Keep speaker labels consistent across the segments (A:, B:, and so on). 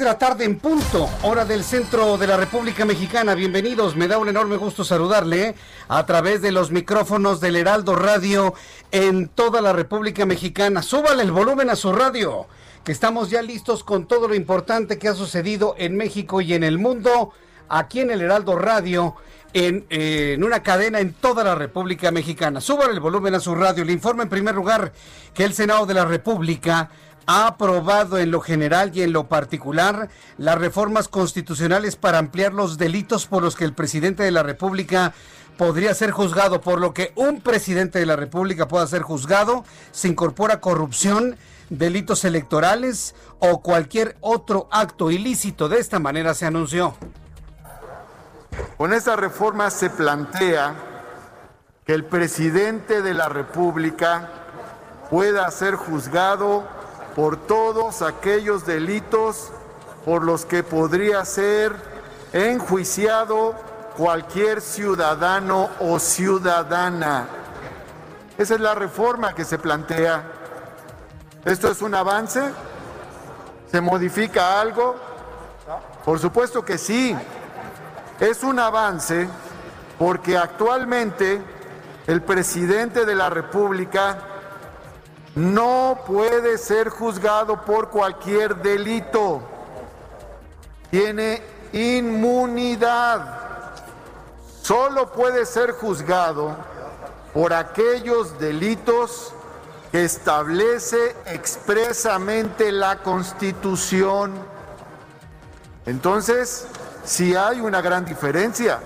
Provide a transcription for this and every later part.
A: De la tarde en punto, hora del centro de la República Mexicana. Bienvenidos, me da un enorme gusto saludarle a través de los micrófonos del Heraldo Radio en toda la República Mexicana. Súbale el volumen a su radio, que estamos ya listos con todo lo importante que ha sucedido en México y en el mundo, aquí en el Heraldo Radio. En, eh, una cadena en toda la República Mexicana. Súbale el volumen a su radio. Le informo en primer lugar que el Senado de la República ha aprobado en lo general y en lo particular las reformas constitucionales para ampliar los delitos por los que el presidente de la República podría ser juzgado, por lo que un presidente de la República pueda ser juzgado, se incorpora corrupción, delitos electorales o cualquier otro acto ilícito. De esta manera se anunció.
B: Con esta reforma se plantea que el presidente de la República pueda ser juzgado por todos aquellos delitos por los que podría ser enjuiciado cualquier ciudadano o ciudadana. Esa es la reforma que se plantea. ¿Esto es un avance? ¿Se modifica algo? Por supuesto que sí. Es un avance porque actualmente el presidente de la República no puede ser juzgado por cualquier delito. Tiene inmunidad. Solo puede ser juzgado por aquellos delitos que establece expresamente la Constitución. Entonces, sí hay una gran diferencia,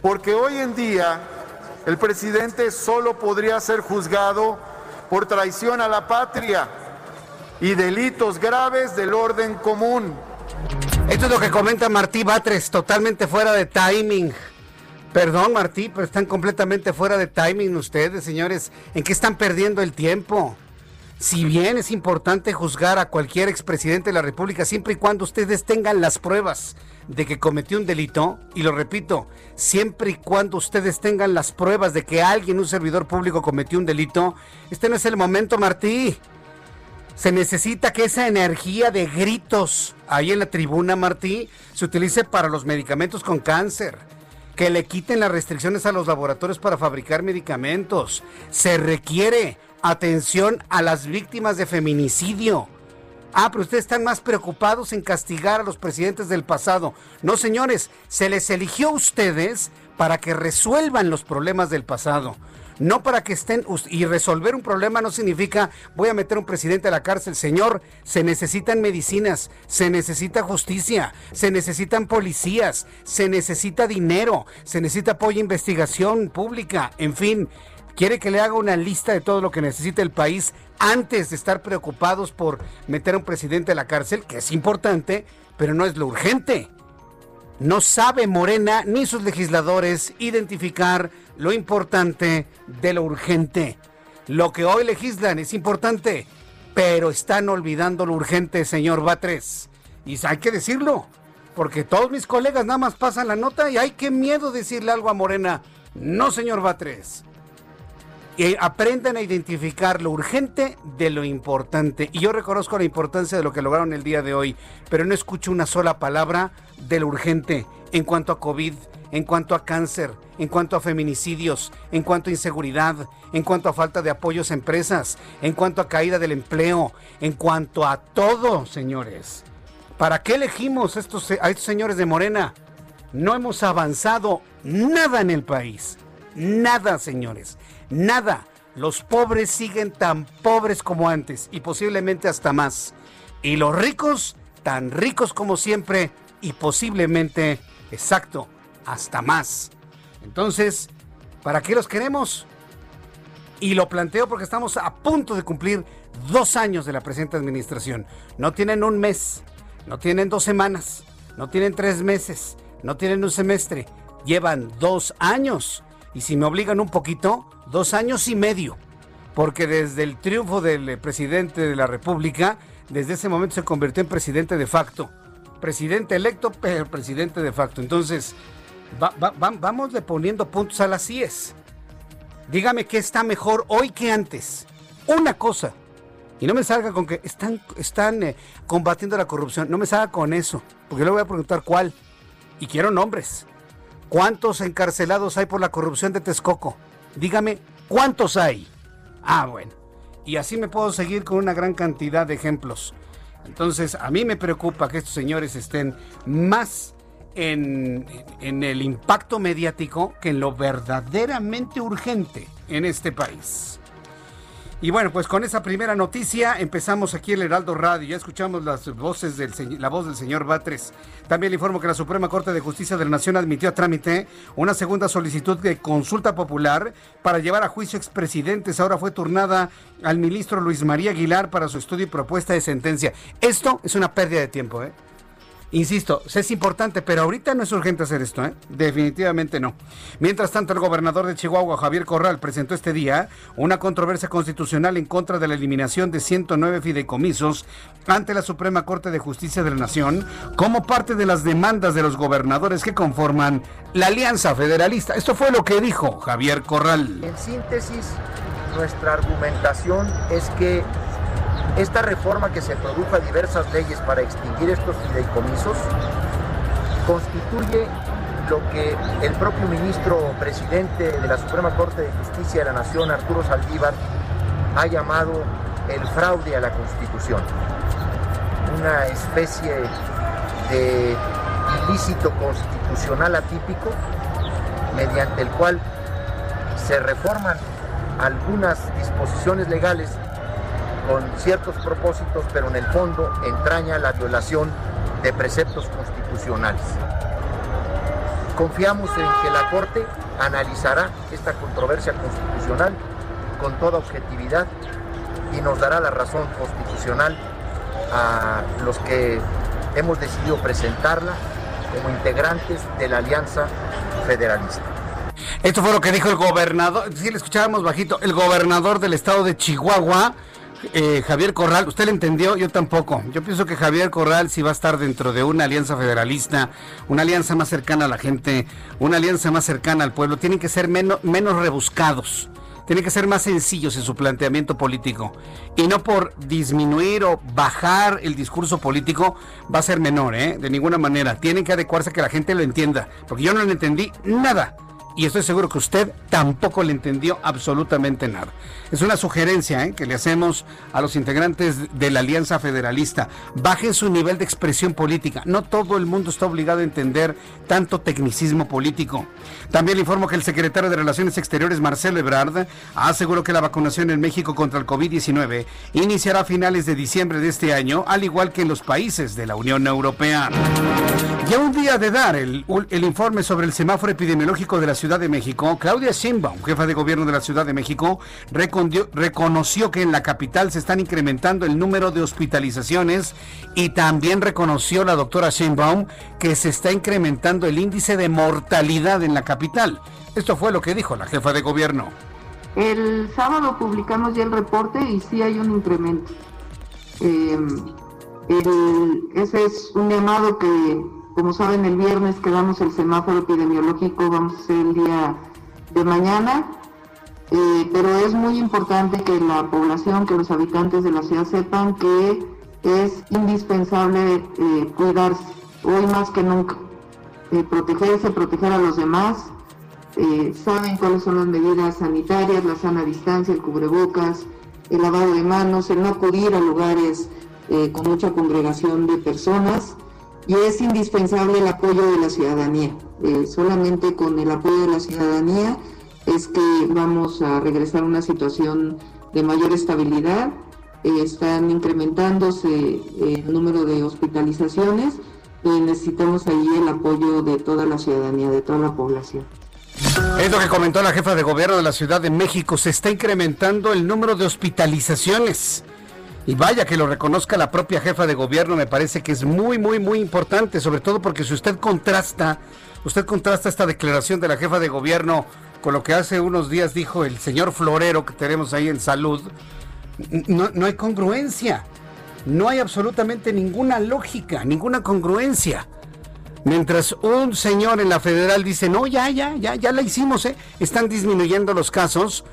B: porque hoy en día el presidente solo podría ser juzgado por traición a la patria y delitos graves del orden común.
A: Esto es lo que comenta Martí Batres, totalmente fuera de timing. Perdón, Martí, pero están completamente fuera de timing ustedes, señores. ¿En qué están perdiendo el tiempo? Si bien es importante juzgar a cualquier expresidente de la República, siempre y cuando ustedes tengan las pruebas de que cometió un delito, y lo repito, siempre y cuando ustedes tengan las pruebas de que alguien, un servidor público, cometió un delito, este no es el momento, Martí. Se necesita que esa energía de gritos ahí en la tribuna, Martí, se utilice para los medicamentos con cáncer. Que le quiten las restricciones a los laboratorios para fabricar medicamentos. Se requiere atención a las víctimas de feminicidio. Ah, pero ustedes están más preocupados en castigar a los presidentes del pasado. No, señores, se les eligió a ustedes para que resuelvan los problemas del pasado. No para que estén... Y resolver un problema no significa voy a meter a un presidente a la cárcel. Señor, se necesitan medicinas, se necesita justicia, se necesitan policías, se necesita dinero, se necesita apoyo a investigación pública, en fin. Quiere que le haga una lista de todo lo que necesita el país antes de estar preocupados por meter a un presidente a la cárcel, que es importante, pero no es lo urgente. No sabe Morena ni sus legisladores identificar lo importante de lo urgente. Lo que hoy legislan es importante, pero están olvidando lo urgente, señor Batres. Y hay que decirlo, porque todos mis colegas nada más pasan la nota y hay que miedo decirle algo a Morena. No, señor Batres. Aprendan a identificar lo urgente de lo importante. Y yo reconozco la importancia de lo que lograron el día de hoy, pero no escucho una sola palabra de lo urgente en cuanto a COVID, en cuanto a cáncer, en cuanto a feminicidios, en cuanto a inseguridad, en cuanto a falta de apoyos a empresas, en cuanto a caída del empleo, en cuanto a todo, señores. ¿Para qué elegimos estos, a estos señores de Morena? No hemos avanzado nada en el país. Nada, señores. Nada. Los pobres siguen tan pobres como antes y posiblemente hasta más. Y los ricos tan ricos como siempre y posiblemente, exacto, hasta más. Entonces, ¿para qué los queremos? Y lo planteo porque estamos a punto de cumplir dos años de la presente administración. No tienen un mes, no tienen dos semanas, no tienen tres meses, no tienen un semestre, llevan dos años. Y si me obligan un poquito, dos años y medio. Porque desde el triunfo del presidente de la República, desde ese momento se convirtió en presidente de facto. Presidente electo, pero presidente de facto. Entonces, vamos le poniendo puntos a las CIES. Dígame qué está mejor hoy que antes. Una cosa. Y no me salga con que están, están eh, combatiendo la corrupción. No me salga con eso. Porque le voy a preguntar cuál. Y quiero nombres. ¿Cuántos encarcelados hay por la corrupción de Texcoco? Dígame, ¿cuántos hay? Ah, bueno. Y así me puedo seguir con una gran cantidad de ejemplos. Entonces, a mí me preocupa que estos señores estén más en, en, el impacto mediático que en lo verdaderamente urgente en este país. Y bueno, pues con esa primera noticia empezamos aquí el Heraldo Radio. Ya escuchamos las voces del la voz del señor Batres. También le informo que la Suprema Corte de Justicia de la Nación admitió a trámite una segunda solicitud de consulta popular para llevar a juicio expresidentes. Ahora fue turnada al ministro Luis María Aguilar para su estudio y propuesta de sentencia. Esto es una pérdida de tiempo, ¿eh? Insisto, es importante, pero ahorita no es urgente hacer esto, ¿eh? Definitivamente no. Mientras tanto, el gobernador de Chihuahua, Javier Corral, presentó este día una controversia constitucional en contra de la eliminación de 109 fideicomisos ante la Suprema Corte de Justicia de la Nación como parte de las demandas de los gobernadores que conforman la Alianza Federalista. Esto fue lo que dijo Javier Corral.
C: En síntesis, nuestra argumentación es que esta reforma que se produjo a diversas leyes para extinguir estos fideicomisos constituye lo que el propio ministro presidente de la Suprema Corte de Justicia de la Nación, Arturo Saldívar, ha llamado el fraude a la Constitución. Una especie de ilícito constitucional atípico mediante el cual se reforman algunas disposiciones legales con ciertos propósitos, pero en el fondo entraña la violación de preceptos constitucionales. Confiamos en que la Corte analizará esta controversia constitucional con toda objetividad y nos dará la razón constitucional a los que hemos decidido presentarla como integrantes de la Alianza Federalista.
A: Esto fue lo que dijo el gobernador, si le escuchábamos bajito, el gobernador del estado de Chihuahua, eh, Javier Corral, ¿usted le entendió? Yo tampoco. Yo pienso que Javier Corral sí va a estar dentro de una alianza federalista, una alianza más cercana a la gente, una alianza más cercana al pueblo. Tienen que ser menos, menos rebuscados. Tienen que ser más sencillos en su planteamiento político. Y no por disminuir o bajar el discurso político va a ser menor, ¿eh? De ninguna manera. Tienen que adecuarse a que la gente lo entienda. Porque yo no le entendí nada y estoy seguro que usted tampoco le entendió absolutamente nada. Es una sugerencia ¿eh? que le hacemos a los integrantes de la Alianza Federalista. Bajen su nivel de expresión política. No todo el mundo está obligado a entender tanto tecnicismo político. También le informo que el secretario de Relaciones Exteriores, Marcelo Ebrard, aseguró que la vacunación en México contra el COVID-19 iniciará a finales de diciembre de este año, al igual que en los países de la Unión Europea. Ya un día de dar el, el informe sobre el semáforo epidemiológico de la Ciudad de México, Claudia Sheinbaum, jefa de gobierno de la Ciudad de México, reconoció que en la capital se están incrementando el número de hospitalizaciones y también reconoció la doctora Sheinbaum que se está incrementando el índice de mortalidad en la capital. Esto fue lo que dijo la jefa de gobierno.
D: El sábado publicamos ya el reporte y sí hay un incremento. Em, ese es un llamado que como saben, el viernes quedamos el semáforo epidemiológico, vamos a hacer el día de mañana. eh, pero es muy importante que la población, que los habitantes de la ciudad sepan que es indispensable eh, cuidarse, hoy más que nunca, eh, protegerse, proteger a los demás, saben cuáles son las medidas sanitarias, la sana distancia, el cubrebocas, el lavado de manos, el no acudir a lugares con mucha congregación de personas y es indispensable el apoyo de la ciudadanía. solamente con el apoyo de la ciudadanía es que vamos a regresar a una situación de mayor estabilidad. Eh, están incrementándose eh, el número de hospitalizaciones y necesitamos ahí el apoyo de toda la ciudadanía, de toda la población.
A: Es lo que comentó la jefa de gobierno de la Ciudad de México. Se está incrementando el número de hospitalizaciones. Y vaya que lo reconozca la propia jefa de gobierno, me parece que es muy, muy, muy importante, sobre todo porque si usted contrasta, usted contrasta esta declaración de la jefa de gobierno con lo que hace unos días dijo el señor Florero que tenemos ahí en salud, no, no hay congruencia. No hay absolutamente ninguna lógica, ninguna congruencia. Mientras un señor en la federal dice, no, ya, ya, ya, ya la hicimos, ¿eh? están disminuyendo los casos.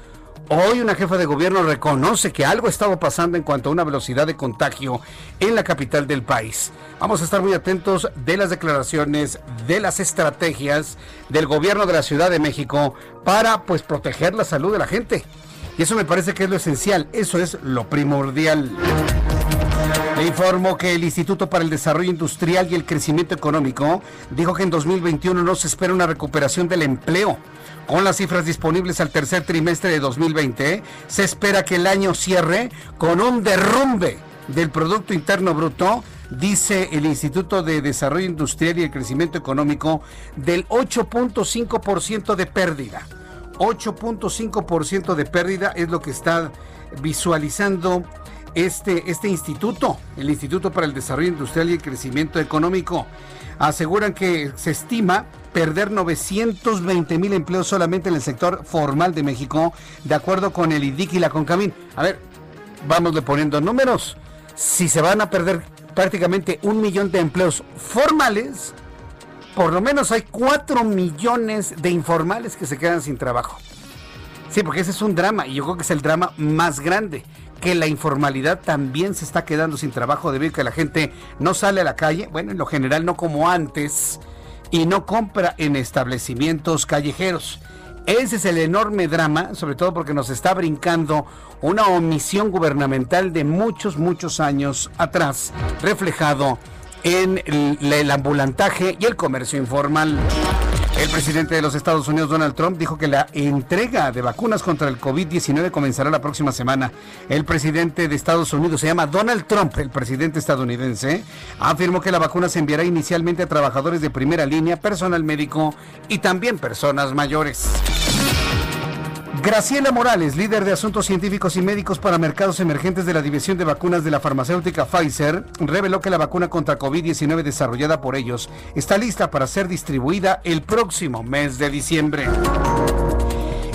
A: Hoy una jefa de gobierno reconoce que algo estaba pasando en cuanto a una velocidad de contagio en la capital del país. Vamos a estar muy atentos de las declaraciones, de las estrategias del gobierno de la Ciudad de México para pues proteger la salud de la gente. Y eso me parece que es lo esencial, eso es lo primordial. Le informo que el Instituto para el Desarrollo Industrial y el Crecimiento Económico dijo que en 2021 no se espera una recuperación del empleo. Con las cifras disponibles al tercer trimestre de 2020, se espera que el año cierre con un derrumbe del Producto Interno Bruto, dice el Instituto de Desarrollo Industrial y el Crecimiento Económico, del 8.5% de pérdida. 8.5% de pérdida es lo que está visualizando este, este instituto, el Instituto para el Desarrollo Industrial y el Crecimiento Económico. Aseguran que se estima perder 920 mil empleos solamente en el sector formal de México, de acuerdo con el IDIC y la CONCAMIN. A ver, vamosle poniendo números. Si se van a perder prácticamente un millón de empleos formales, por lo menos hay 4 millones de informales que se quedan sin trabajo. Sí, porque ese es un drama y yo creo que es el drama más grande que la informalidad también se está quedando sin trabajo debido a que la gente no sale a la calle, bueno, en lo general no como antes, y no compra en establecimientos callejeros. Ese es el enorme drama, sobre todo porque nos está brincando una omisión gubernamental de muchos, muchos años atrás, reflejado en el, ambulantaje y el comercio informal. El presidente de los Estados Unidos, Donald Trump, dijo que la entrega de vacunas contra el COVID-19 comenzará la próxima semana. El presidente de Estados Unidos se llama Donald Trump, el presidente estadounidense, afirmó que la vacuna se enviará inicialmente a trabajadores de primera línea, personal médico y también personas mayores. Graciela Morales, líder de asuntos científicos y médicos para mercados emergentes de la División de Vacunas de la farmacéutica Pfizer, reveló que la vacuna contra COVID-19 desarrollada por ellos está lista para ser distribuida el próximo mes de diciembre.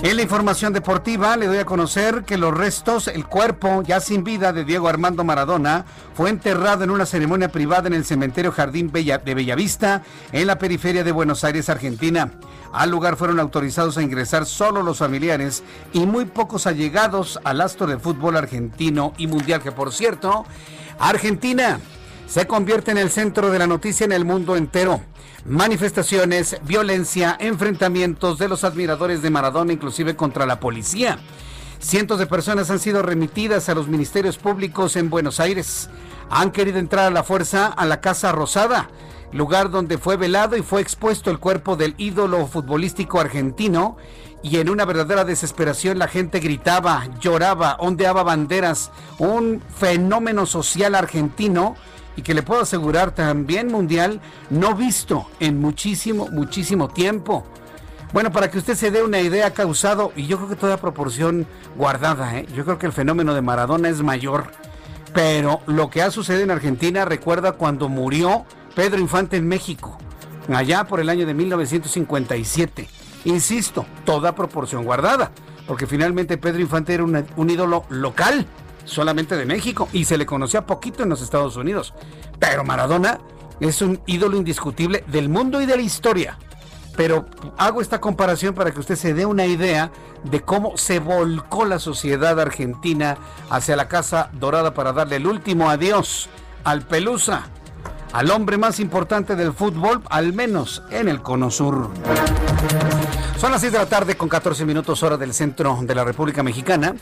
A: En la información deportiva le doy a conocer que los restos, el cuerpo ya sin vida de Diego Armando Maradona fue enterrado en una ceremonia privada en el cementerio Jardín Bella, de Bellavista, en la periferia de Buenos Aires, Argentina. Al lugar fueron autorizados a ingresar solo los familiares y muy pocos allegados al astro del fútbol argentino y mundial, que por cierto, Argentina se convierte en el centro de la noticia en el mundo entero manifestaciones, violencia, enfrentamientos de los admiradores de Maradona, inclusive contra la policía. Cientos de personas han sido remitidas a los ministerios públicos en Buenos Aires. Han querido entrar a la fuerza a la Casa Rosada, lugar donde fue velado y fue expuesto el cuerpo del ídolo futbolístico argentino. Y en una verdadera desesperación la gente gritaba, lloraba, ondeaba banderas, un fenómeno social argentino y que le puedo asegurar también mundial, no visto en muchísimo, muchísimo tiempo. Bueno, para que usted se dé una idea, ha causado, y yo creo que toda proporción guardada, ¿eh? yo creo que el fenómeno de Maradona es mayor. Pero lo que ha sucedido en Argentina recuerda cuando murió Pedro Infante en México, allá por el año de 1957. Insisto, toda proporción guardada, porque finalmente Pedro Infante era un ídolo local solamente de México y se le conocía poquito en los Estados Unidos. Pero Maradona es un ídolo indiscutible del mundo y de la historia. pero hago esta comparación para que usted se dé una idea de cómo se volcó la sociedad argentina hacia la Casa Dorada para darle el último adiós al Pelusa, al hombre más importante del fútbol, al menos en el Cono Sur. Son las 6 de la tarde con 14 minutos hora del centro de la República Mexicana.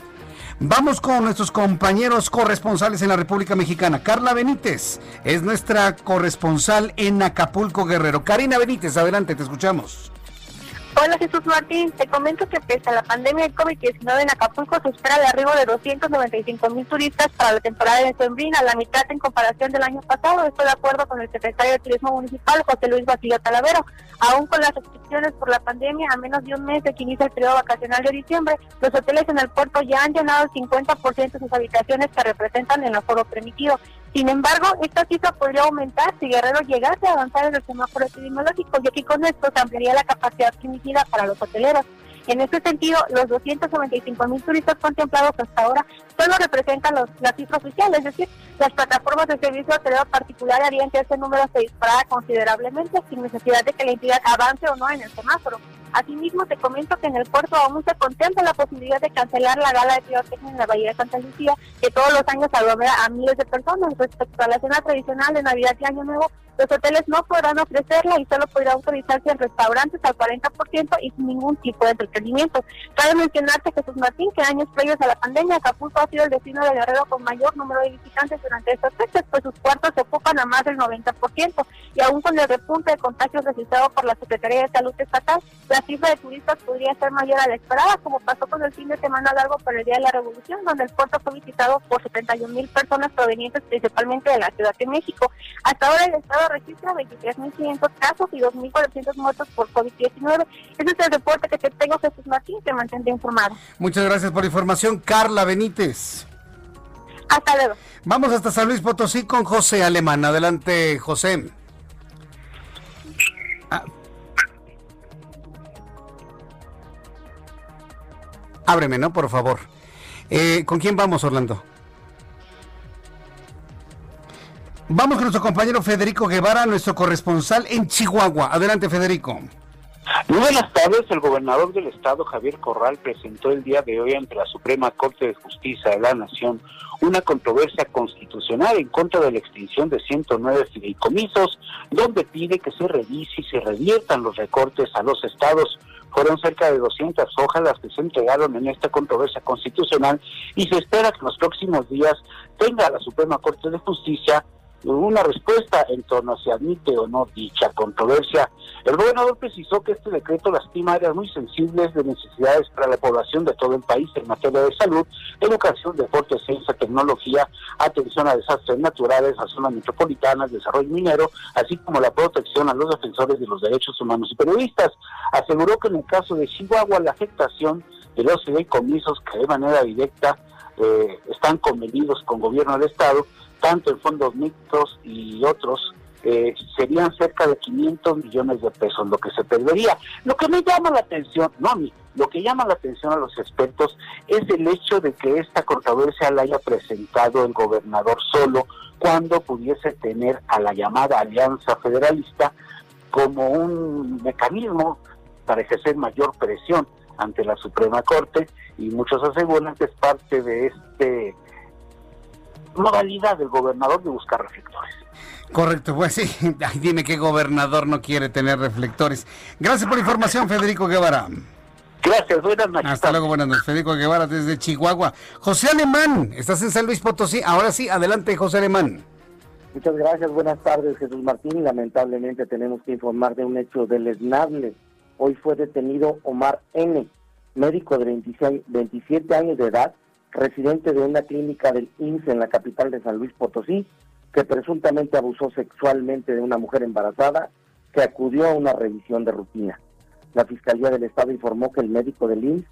A: Vamos con nuestros compañeros corresponsales en la República Mexicana. Carla Benítez es nuestra corresponsal en Acapulco Guerrero. Karina Benítez, adelante, te escuchamos.
E: Hola Jesús Martín, te comento que pese a la pandemia del COVID-19 en Acapulco se espera el arribo de 295 mil turistas para la temporada de Sembrina, la mitad en comparación del año pasado. Estoy de acuerdo con el secretario de Turismo Municipal, José Luis Basilio Talavero. Aún con las restricciones por la pandemia, a menos de un mes de que inicia el periodo vacacional de diciembre, los hoteles en el puerto ya han llenado el 50% de sus habitaciones que representan el aforo permitido. Sin embargo, esta cifra podría aumentar si Guerrero llegase a avanzar en el semáforo epidemiológico, y aquí con esto se ampliaría la capacidad permitida para los hoteleros. En este sentido, los 295 mil turistas contemplados hasta ahora solo representan los, la cifra oficial, es decir, las plataformas de servicio hotelero particular harían que ese número se disparara considerablemente sin necesidad de que la entidad avance o no en el semáforo. Asimismo, te comento que en el puerto aún se contempla la posibilidad de cancelar la gala de pirotecnia en la Bahía de Santa Lucía, que todos los años aglomera a miles de personas. Respecto a la cena tradicional de Navidad y Año Nuevo, los hoteles no podrán ofrecerla y solo podrán autorizarse en restaurantes al 40% y sin ningún tipo de entretenimiento. Cabe mencionarte, Jesús Martín, que años previos a la pandemia, Acapulco ha sido el destino de Guerrero con mayor número de visitantes durante estas fechas, pues sus cuartos se ocupan a más del 90%. Y aún con el repunte de contagios registrado por la Secretaría de Salud Estatal, la cifra de turistas podría ser mayor a la esperada, como pasó con el fin de semana largo por el Día de la Revolución, donde el puerto fue visitado por 71 mil personas provenientes principalmente de la Ciudad de México. Hasta ahora el Estado registra 23.500 casos y 2.400 muertos por COVID-19. Ese es el reporte que te tengo, Jesús Martín, que mantente informado.
A: Muchas gracias por la información, Carla Benítez.
E: Hasta luego.
A: Vamos hasta San Luis Potosí con José Alemán. Adelante, José. Ábreme, ¿no? Por favor. Eh, ¿Con quién vamos, Orlando? Vamos con nuestro compañero Federico Guevara, nuestro corresponsal en Chihuahua. Adelante, Federico.
F: Muy buenas tardes. El gobernador del estado, Javier Corral, presentó el día de hoy ante la Suprema Corte de Justicia de la Nación una controversia constitucional en contra de la extinción de 109 fideicomisos, donde pide que se revise y se reviertan los recortes a los estados. Fueron cerca de 200 hojas las que se entregaron en esta controversia constitucional y se espera que en los próximos días tenga la Suprema Corte de Justicia una respuesta en torno a si admite o no dicha controversia. El gobernador precisó que este decreto lastima áreas muy sensibles de necesidades para la población de todo el país en materia de salud, educación, deporte, ciencia, tecnología, atención a desastres naturales, a zonas metropolitanas, desarrollo minero, así como la protección a los defensores de los derechos humanos y periodistas. Aseguró que en el caso de Chihuahua la afectación de los fideicomisos que de manera directa eh, están convenidos con gobierno del Estado tanto en fondos mixtos y otros, eh, serían cerca de 500 millones de pesos lo que se perdería. Lo que me llama la atención, no, lo que llama la atención a los expertos es el hecho de que esta controversia la haya presentado el gobernador solo cuando pudiese tener a la llamada Alianza Federalista como un mecanismo para ejercer mayor presión ante la Suprema Corte y muchos aseguran que es parte de este modalidad del gobernador de buscar reflectores.
A: Correcto, pues sí, dime qué gobernador no quiere tener reflectores. Gracias por la información, Federico Guevara.
F: Gracias, buenas noches.
A: Hasta luego, buenas noches. Federico Guevara desde Chihuahua. José Alemán, estás en San Luis Potosí. Ahora sí, adelante, José Alemán.
G: Muchas gracias, buenas tardes, Jesús Martín. Lamentablemente tenemos que informar de un hecho deleznable. Hoy fue detenido Omar N., médico de 27 años de edad, residente de una clínica del INSS en la capital de San Luis Potosí, que presuntamente abusó sexualmente de una mujer embarazada que acudió a una revisión de rutina. La Fiscalía del Estado informó que el médico del INSS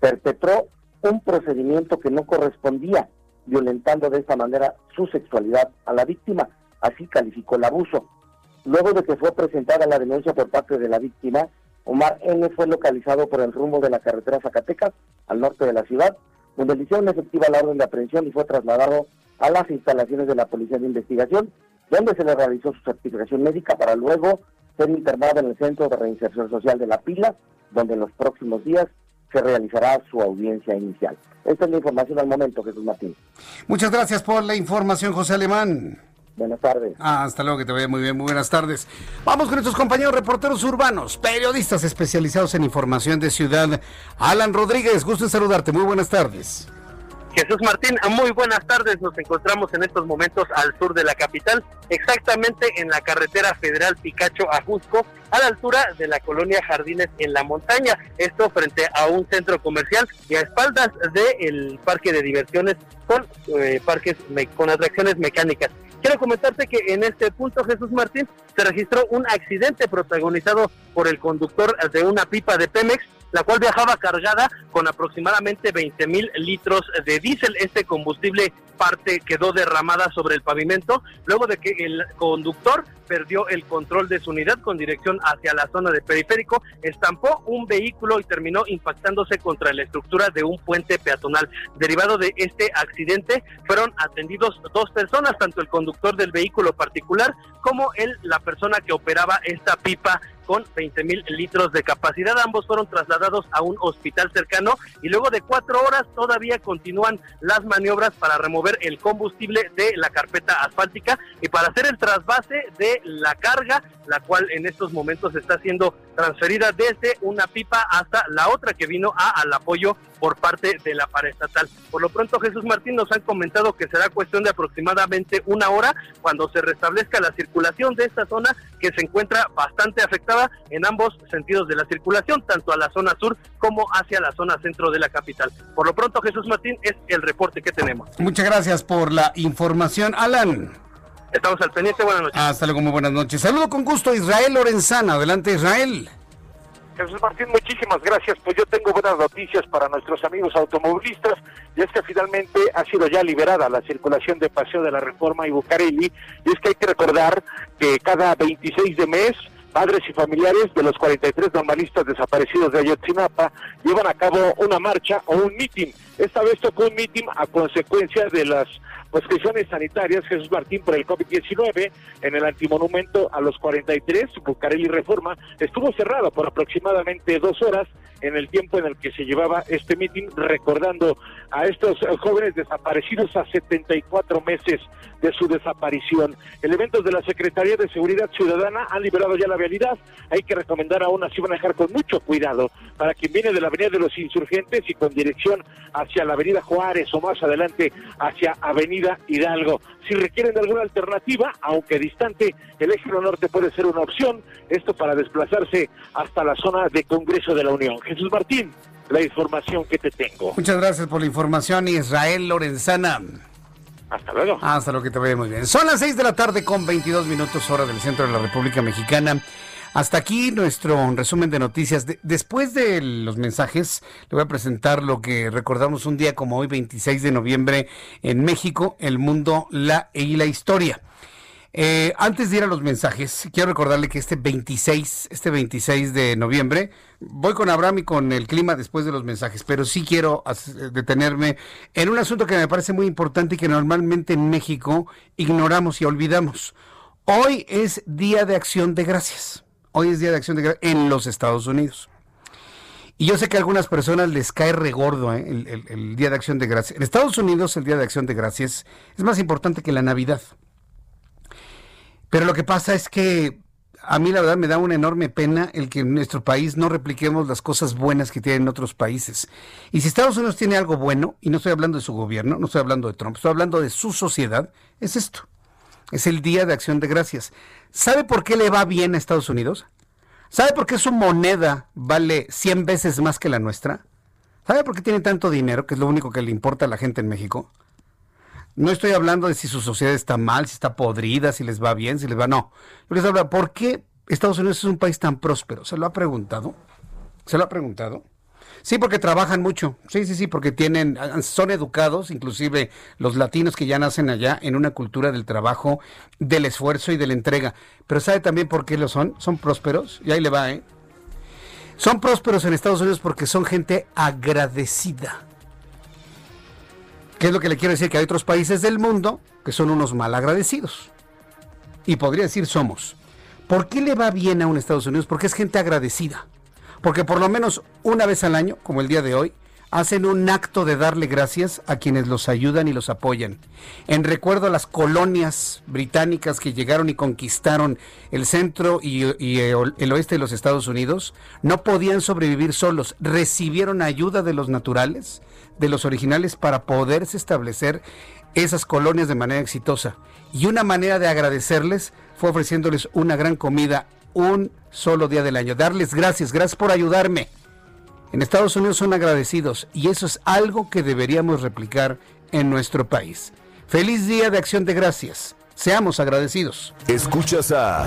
G: perpetró un procedimiento que no correspondía, violentando de esta manera su sexualidad a la víctima. Así calificó el abuso. Luego de que fue presentada la denuncia por parte de la víctima, Omar N. fue localizado por el rumbo de la carretera Zacatecas, al norte de la ciudad, donde le hicieron efectiva la orden de aprehensión y fue trasladado a las instalaciones de la Policía de Investigación, donde se le realizó su certificación médica para luego ser internado en el Centro de Reinserción Social de La Pila, donde en los próximos días se realizará su audiencia inicial. Esta es la información al momento, Jesús Martín.
A: Muchas gracias por la información, José Alemán.
G: Buenas tardes.
A: Ah, hasta luego, que te vaya muy bien. Muy buenas tardes. Vamos con nuestros compañeros reporteros urbanos, periodistas especializados en información de ciudad. Alan Rodríguez, gusto en saludarte. Muy buenas tardes.
H: Jesús Martín, muy buenas tardes. Nos encontramos en estos momentos al sur de la capital, exactamente en la carretera federal Picacho Ajusco, a la altura de la colonia Jardines en la montaña. Esto frente a un centro comercial y a espaldas del parque de diversiones con eh, parques con atracciones mecánicas. Quiero comentarte que en este punto, Jesús Martín, se registró un accidente protagonizado por el conductor de una pipa de Pemex la cual viajaba cargada con aproximadamente 20 mil litros de diésel. Este combustible parte quedó derramada sobre el pavimento luego de que el conductor perdió el control de su unidad con dirección hacia la zona de periférico, estampó un vehículo y terminó impactándose contra la estructura de un puente peatonal. Derivado de este accidente, fueron atendidos dos personas, tanto el conductor del vehículo particular como el, la persona que operaba esta pipa con 20 mil litros de capacidad. Ambos fueron trasladados a un hospital cercano y luego de cuatro horas todavía continúan las maniobras para remover el combustible de la carpeta asfáltica y para hacer el trasvase de la carga, la cual en estos momentos está siendo transferida desde una pipa hasta la otra que vino a, al apoyo por parte de la estatal. Por lo pronto, Jesús Martín nos han comentado que será cuestión de aproximadamente una hora cuando se restablezca la circulación de esta zona que se encuentra bastante afectada en ambos sentidos de la circulación, tanto a la zona sur como hacia la zona centro de la capital. Por lo pronto, Jesús Martín, es el reporte que tenemos.
A: Muchas gracias por la información, Alan.
H: Estamos al pendiente, buenas noches.
A: Hasta luego, muy buenas noches. Saludo con gusto a Israel Lorenzana. Adelante, Israel.
I: Jesús Martín, muchísimas gracias. Pues yo tengo buenas noticias para nuestros amigos automovilistas, y es que finalmente ha sido ya liberada la circulación de Paseo de la Reforma y Bucareli, y es que hay que recordar que cada 26 de mes padres y familiares de los 43 normalistas desaparecidos de Ayotzinapa llevan a cabo una marcha o un mitin. Esta vez tocó un mitin a consecuencia de las prescripciones sanitarias Jesús Martín por el COVID-19 en el antimonumento a los 43, Bucareli Reforma, estuvo cerrado por aproximadamente dos horas en el tiempo en el que se llevaba este mitin, recordando a estos jóvenes desaparecidos a 74 meses de su desaparición. Elementos de la Secretaría de Seguridad Ciudadana han liberado ya la vialidad. Hay que recomendar aún así manejar con mucho cuidado para quien viene de la Avenida de los Insurgentes y con dirección hacia la Avenida Juárez o más adelante hacia Avenida Hidalgo. Si requieren de alguna alternativa, aunque distante, el eje norte puede ser una opción. Esto para desplazarse hasta la zona de Congreso de la Unión. Jesús Martín, la información que te tengo.
A: Muchas gracias por la información, Israel Lorenzana.
I: Hasta luego.
A: Hasta lo que te vaya muy bien. Son las 6 de la tarde con 22 minutos hora del centro de la República Mexicana. Hasta aquí nuestro resumen de noticias. después de los mensajes, le voy a presentar lo que recordamos un día como hoy, 26 de noviembre, en México, el mundo la, y la historia. Eh, antes de ir a los mensajes, quiero recordarle que este 26, este 26 de noviembre, voy con Abraham y con el clima después de los mensajes, pero sí quiero detenerme en un asunto que me parece muy importante y que normalmente en México ignoramos y olvidamos. Hoy es Día de Acción de Gracias. Hoy es Día de Acción de Gracias en los Estados Unidos. Y yo sé que a algunas personas les cae regordo ¿eh? el, el Día de Acción de Gracias. En Estados Unidos el Día de Acción de Gracias es más importante que la Navidad. Pero lo que pasa es que a mí la verdad me da una enorme pena el que en nuestro país no repliquemos las cosas buenas que tienen otros países. Y si Estados Unidos tiene algo bueno, y no estoy hablando de su gobierno, no estoy hablando de Trump, estoy hablando de su sociedad, es esto. Es el Día de Acción de Gracias. ¿Sabe por qué le va bien a Estados Unidos? ¿Sabe por qué su moneda vale 100 veces más que la nuestra? ¿Sabe por qué tiene tanto dinero, que es lo único que le importa a la gente en México? No estoy hablando de si su sociedad está mal, si está podrida, si les va bien, si les va no. Yo les hablo, ¿por qué Estados Unidos es un país tan próspero? ¿Se lo ha preguntado? ¿Se lo ha preguntado? Sí, porque trabajan mucho. Sí, sí, sí, porque tienen, son educados, inclusive los latinos que ya nacen allá, en una cultura del trabajo, del esfuerzo y de la entrega. Pero ¿sabe también por qué lo son? Son prósperos. Y ahí le va, ¿eh? Son prósperos en Estados Unidos porque son gente agradecida. ¿Qué es lo que le quiero decir? Que hay otros países del mundo que son unos mal agradecidos. Y podría decir somos. ¿Por qué le va bien a un Estados Unidos? Porque es gente agradecida. Porque por lo menos una vez al año, como el día de hoy, hacen un acto de darle gracias a quienes los ayudan y los apoyan. En recuerdo a las colonias británicas que llegaron y conquistaron el centro y, el oeste de los Estados Unidos, no podían sobrevivir solos, recibieron ayuda de los naturales, de los originales, para poderse establecer esas colonias de manera exitosa. Y una manera de agradecerles fue ofreciéndoles una gran comida un solo día del año. Darles gracias, gracias por ayudarme. En Estados Unidos son agradecidos y eso es algo que deberíamos replicar en nuestro país. Feliz día de acción de gracias. Seamos agradecidos.
J: Escuchas a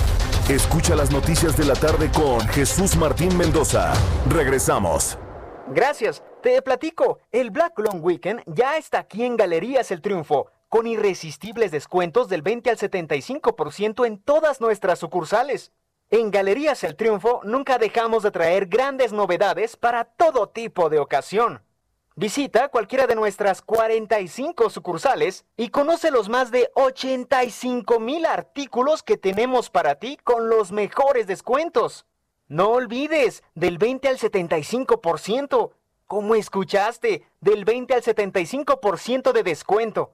J: Escucha las noticias de la tarde con Jesús Martín Mendoza. Regresamos.
K: Gracias, te platico. El Black Long Weekend ya está aquí en Galerías El Triunfo, con irresistibles descuentos del 20 al 75% en todas nuestras sucursales. En Galerías El Triunfo nunca dejamos de traer grandes novedades para todo tipo de ocasión. Visita cualquiera de nuestras 45 sucursales y conoce los más de 85 mil artículos que tenemos para ti con los mejores descuentos. No olvides, del 20 al 75%. Como escuchaste, del 20 al 75% de descuento.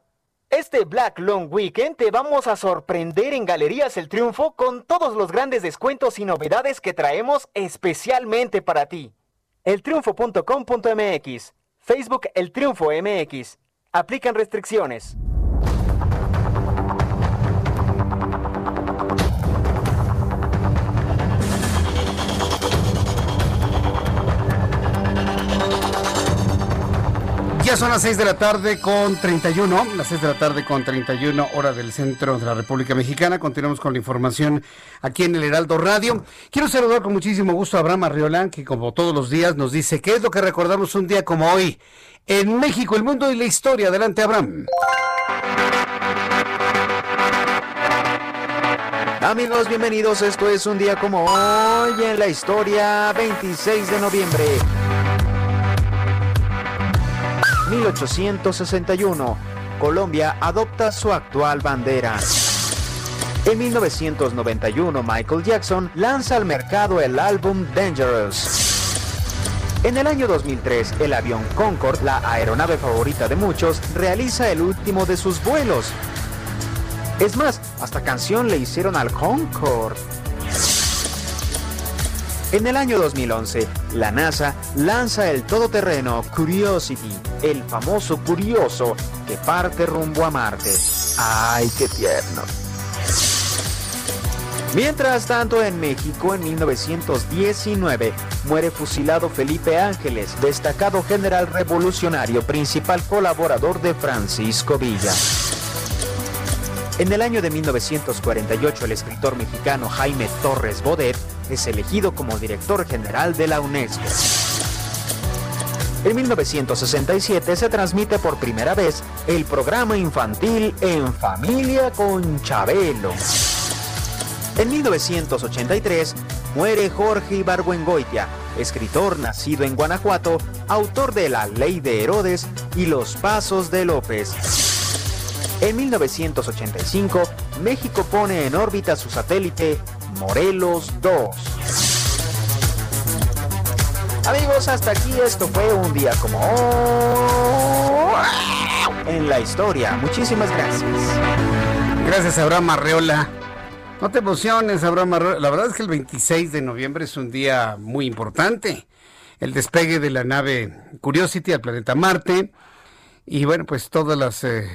K: Este Black Long Weekend te vamos a sorprender en Galerías El Triunfo con todos los grandes descuentos y novedades que traemos especialmente para ti. eltriunfo.com.mx Facebook El Triunfo MX. Aplican restricciones.
A: Ya son las 6 de la tarde con 31, las 6 de la tarde con 31 hora del centro de la República Mexicana. Continuamos con la información aquí en el Heraldo Radio. Quiero saludar con muchísimo gusto a Abraham Arriolán, que como todos los días nos dice qué es lo que recordamos un día como hoy en México, el mundo y la historia. Adelante, Abraham.
L: Amigos, bienvenidos. Esto es un día como hoy en la historia, 26 de noviembre. 1861. Colombia adopta su actual bandera. En 1991, Michael Jackson lanza al mercado el álbum Dangerous. En el año 2003, el avión Concorde, la aeronave favorita de muchos, realiza el último de sus vuelos. Es más, hasta canción le hicieron al Concorde. En el año 2011, la NASA lanza el todoterreno Curiosity, el famoso curioso que parte rumbo a Marte. ¡Ay, qué tierno! Mientras tanto, en México, en 1919, muere fusilado Felipe Ángeles, destacado general revolucionario, principal colaborador de Francisco Villa. En el año de 1948, el escritor mexicano Jaime Torres Bodet es elegido como director general de la UNESCO. En 1967 se transmite por primera vez el programa infantil En Familia con Chabelo. En 1983 muere Jorge Ibargüengoitia, escritor nacido en Guanajuato, autor de La Ley de Herodes y Los Pasos de López. En 1985, México pone en órbita su satélite Morelos 2. Amigos, hasta aquí esto fue un día como en la historia. Muchísimas gracias.
A: Gracias, Abraham Arreola. No te emociones, Abraham Arreola. La verdad es que el 26 de noviembre es un día muy importante. El despegue de la nave Curiosity al planeta Marte y bueno, pues todas las, eh,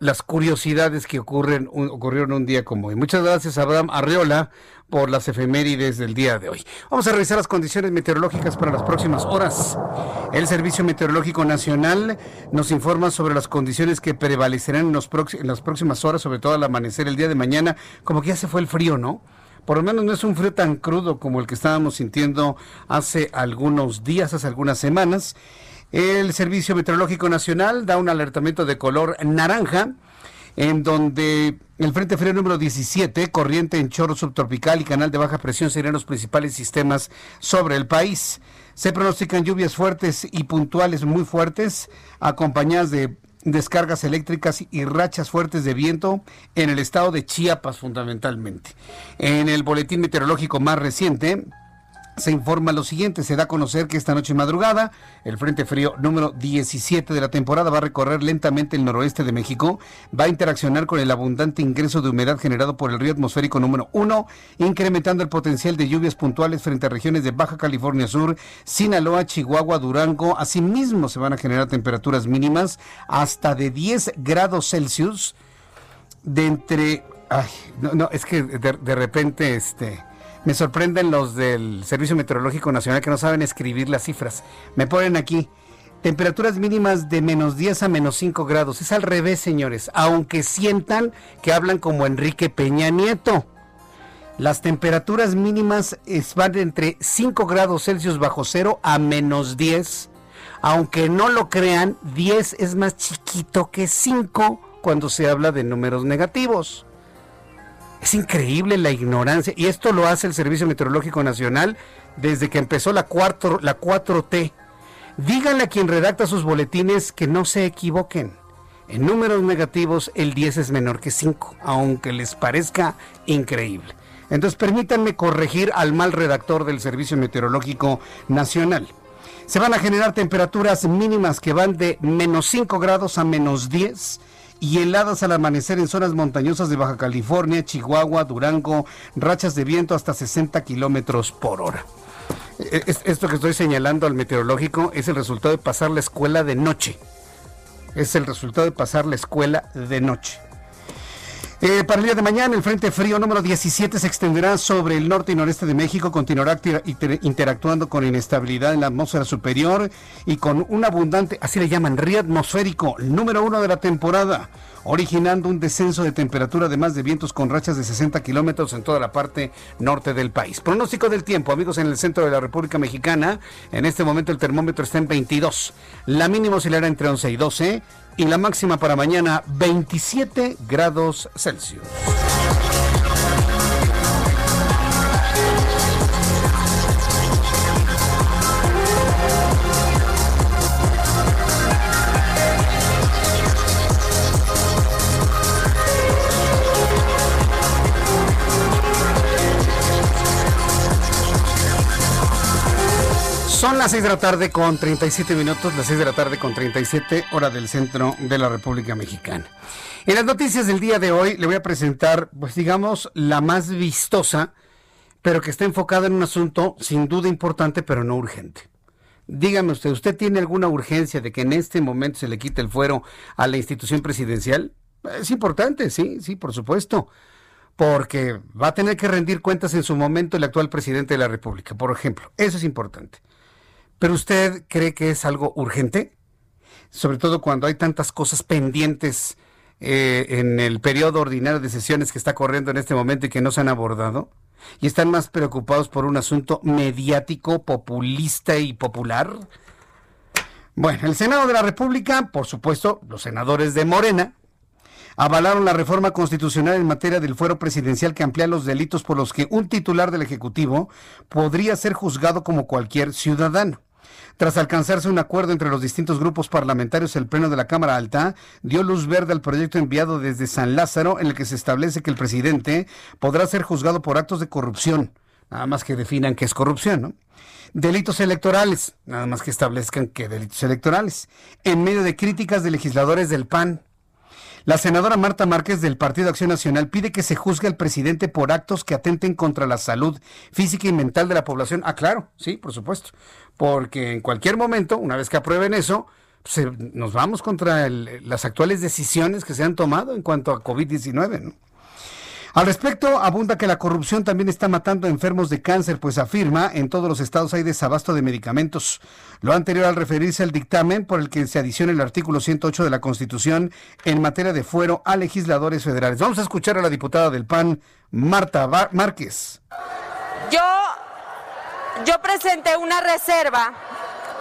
A: las curiosidades que ocurren ocurrieron un día como hoy. Muchas gracias, Abraham Arriola, por las efemérides del día de hoy. Vamos a revisar las condiciones meteorológicas para las próximas horas. El Servicio Meteorológico Nacional nos informa sobre las condiciones que prevalecerán en, los en las próximas horas, sobre todo al amanecer el día de mañana. Como que ya se fue el frío, ¿no? Por lo menos no es un frío tan crudo como el que estábamos sintiendo hace algunos días, hace algunas semanas. El Servicio Meteorológico Nacional da un alertamiento de color naranja en donde el Frente Frío número 17, corriente en chorro subtropical y canal de baja presión serían los principales sistemas sobre el país. Se pronostican lluvias fuertes y puntuales muy fuertes, acompañadas de descargas eléctricas y rachas fuertes de viento en el estado de Chiapas fundamentalmente. En el boletín meteorológico más reciente, se informa lo siguiente, se da a conocer que esta noche madrugada el Frente Frío número 17 de la temporada va a recorrer lentamente el noroeste de México, va a interaccionar con el abundante ingreso de humedad generado por el río atmosférico número 1, incrementando el potencial de lluvias puntuales frente a regiones de Baja California Sur, Sinaloa, Chihuahua, Durango. Asimismo se van a generar temperaturas mínimas hasta de 10 grados Celsius de entre... Ay, no, no, es que de, de repente este me sorprenden los del Servicio Meteorológico Nacional que no saben escribir las cifras. Me ponen aquí temperaturas mínimas de menos 10 a menos 5 grados. Es al revés, señores. Aunque sientan que hablan como Enrique Peña Nieto. Las temperaturas mínimas van entre 5 grados Celsius bajo cero a menos 10. Aunque no lo crean, 10 es más chiquito que 5 cuando se habla de números negativos. Es increíble la ignorancia. Y esto lo hace el Servicio Meteorológico Nacional desde que empezó la, 4, la 4T. Díganle a quien redacta sus boletines que no se equivoquen. En números negativos el 10 es menor que 5, aunque les parezca increíble. Entonces permítanme corregir al mal redactor del Servicio Meteorológico Nacional. Se van a generar temperaturas mínimas que van de menos 5 grados a menos 10 y heladas al amanecer en zonas montañosas de Baja California, Chihuahua, Durango, rachas de viento hasta 60 kilómetros por hora. E, esto que estoy señalando al meteorológico es el resultado de pasar la escuela de noche. Es el resultado de pasar la escuela de noche. Eh, para el día de mañana, el Frente Frío número 17 se extenderá sobre el norte y noreste de México, continuará interactuando con inestabilidad en la atmósfera superior y con un abundante, así le llaman, río atmosférico, número uno de la temporada, originando un descenso de temperatura además de vientos con rachas de 60 kilómetros en toda la parte norte del país. Pronóstico del tiempo, amigos, en el centro de la República Mexicana, en este momento el termómetro está en 22, la mínima oscilará entre 11 y 12 y la máxima para mañana 27 grados Celsius. Son las 6 de la tarde con 37 minutos, las 6 de la tarde con 37 hora del centro de la República Mexicana. En las noticias del día de hoy le voy a presentar, pues digamos, la más vistosa, pero que está enfocada en un asunto sin duda importante, pero no urgente. Dígame usted, ¿usted tiene alguna urgencia de que en este momento se le quite el fuero a la institución presidencial? Es importante, sí, sí, por supuesto porque va a tener que rendir cuentas en su momento el actual presidente de la República, por ejemplo. Eso es importante. Pero usted cree que es algo urgente, sobre todo cuando hay tantas cosas pendientes eh, en el periodo ordinario de sesiones que está corriendo en este momento y que no se han abordado, y están más preocupados por un asunto mediático, populista y popular. Bueno, el Senado de la República, por supuesto, los senadores de Morena, avalaron la reforma constitucional en materia del fuero presidencial que amplía los delitos por los que un titular del Ejecutivo podría ser juzgado como cualquier ciudadano. Tras alcanzarse un acuerdo entre los distintos grupos parlamentarios, el Pleno de la Cámara Alta dio luz verde al proyecto enviado desde San Lázaro en el que se establece que el presidente podrá ser juzgado por actos de corrupción, nada más que definan qué es corrupción, ¿no? Delitos electorales, nada más que establezcan qué delitos electorales, en medio de críticas de legisladores del PAN. La senadora Marta Márquez del Partido Acción Nacional pide que se juzgue al presidente por actos que atenten contra la salud física y mental de la población. Ah, claro, sí, por supuesto porque en cualquier momento, una vez que aprueben eso, pues, nos vamos contra las actuales decisiones que se han tomado en cuanto a COVID-19. Al respecto, abunda que la corrupción también está matando a enfermos de cáncer, pues afirma en todos los estados hay desabasto de medicamentos. Lo anterior al referirse al dictamen por el que se adiciona el artículo 108 de la Constitución en materia de fuero a legisladores federales. Vamos a escuchar a la diputada del PAN, Marta Márquez.
M: Yo, yo presenté una reserva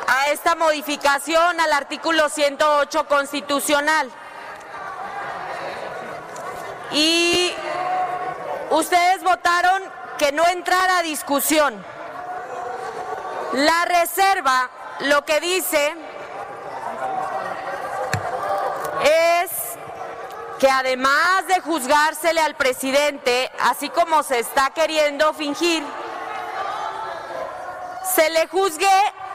M: a esta modificación al artículo 108 constitucional. Y ustedes votaron que no entrara discusión. La reserva lo que dice es que además de juzgársele al presidente, así como se está queriendo fingir, se le juzgue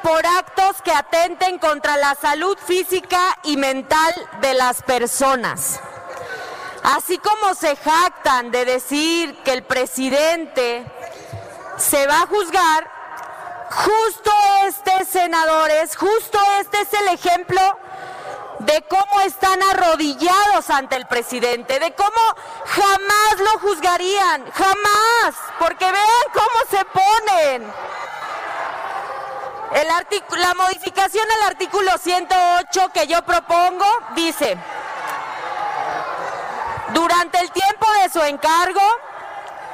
M: por actos que atenten contra la salud física y mental de las personas. Así como se jactan de decir que el presidente se va a juzgar, justo este, senadores, justo este es el ejemplo de cómo están arrodillados ante el presidente, de cómo jamás lo juzgarían, jamás, porque vean cómo se ponen. La modificación al artículo 108 que yo propongo dice, durante el tiempo de su encargo,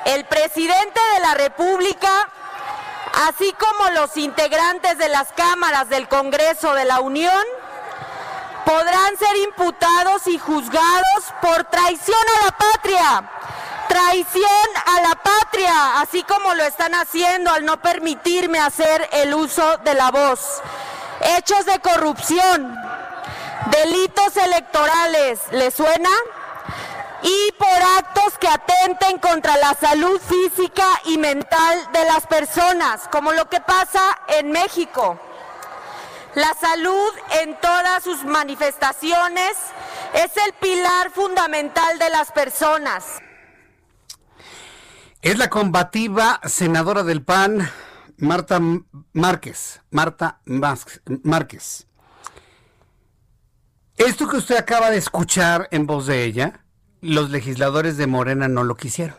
M: el presidente de la República, así como los integrantes de las cámaras del Congreso de la Unión, podrán ser imputados y juzgados por traición a la patria, traición a la patria, así como lo están haciendo al no permitirme hacer el uso de la voz. Hechos de corrupción, delitos electorales, ¿le suena? Y por actos que atenten contra la salud física y mental de las personas, como lo que pasa en México. La salud en todas sus manifestaciones es el pilar fundamental de las personas.
A: Es la combativa senadora del PAN, Marta Márquez. Marta Márquez. Esto que usted acaba de escuchar en voz de ella, los legisladores de Morena no lo quisieron.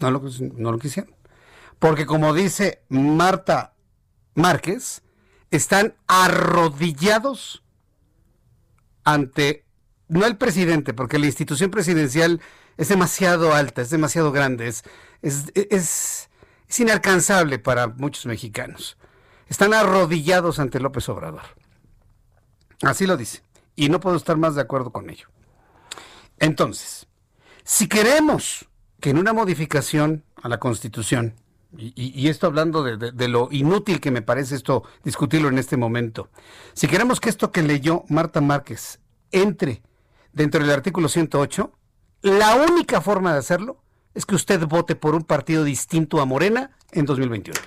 A: No lo, quisieron. Porque como dice Marta Márquez, están arrodillados ante, no el presidente, porque la institución presidencial es demasiado alta, es demasiado grande, es, es, es, inalcanzable para muchos mexicanos. Están arrodillados ante López Obrador. Así lo dice. Y no puedo estar más de acuerdo con ello. Entonces, si queremos que en una modificación a la Constitución, y, esto hablando de, de, lo inútil que me parece esto discutirlo en este momento, si queremos que esto que leyó Marta Márquez entre dentro del artículo 108, la única forma de hacerlo es que usted vote por un partido distinto a Morena en 2021.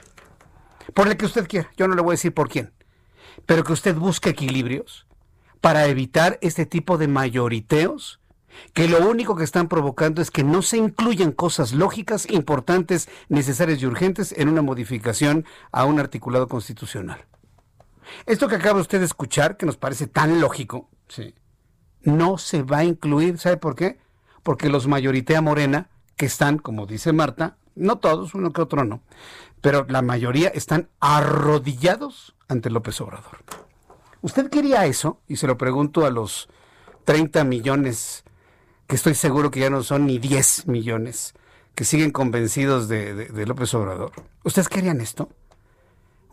A: Por el que usted quiera, yo no le voy a decir por quién, pero que usted busque equilibrios para evitar este tipo de mayoriteos que lo único que están provocando es que no se incluyan cosas lógicas, importantes, necesarias y urgentes en una modificación a un articulado constitucional. Esto que acaba usted de escuchar, que nos parece tan lógico, no se va a incluir, ¿sabe por qué? porque los mayoritea Morena, que están, como dice Marta, no todos, uno que otro no, pero la mayoría están arrodillados ante López Obrador. ¿Usted quería eso? Y se lo pregunto a los 30 millones, que estoy seguro que ya no son ni 10 millones, que siguen convencidos de, López Obrador. ¿Ustedes querían esto?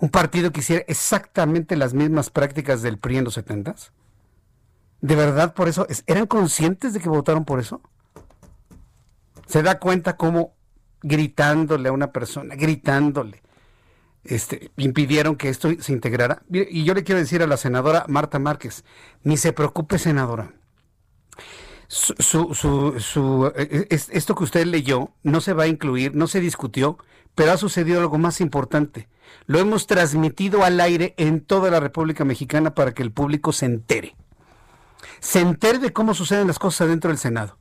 A: ¿Un partido que hiciera exactamente las mismas prácticas del PRI en los 70 ¿De verdad por eso? ¿Eran conscientes de que votaron por eso? se da cuenta cómo gritándole a una persona, gritándole, este, impidieron que esto se integrara. Y yo le quiero decir a la senadora Marta Márquez, ni se preocupe, senadora. Su, su, e, e, esto que usted leyó no se va a incluir, no se discutió, pero ha sucedido algo más importante. Lo hemos transmitido al aire en toda la República Mexicana para que el público se entere. Se entere de cómo suceden las cosas dentro del Senado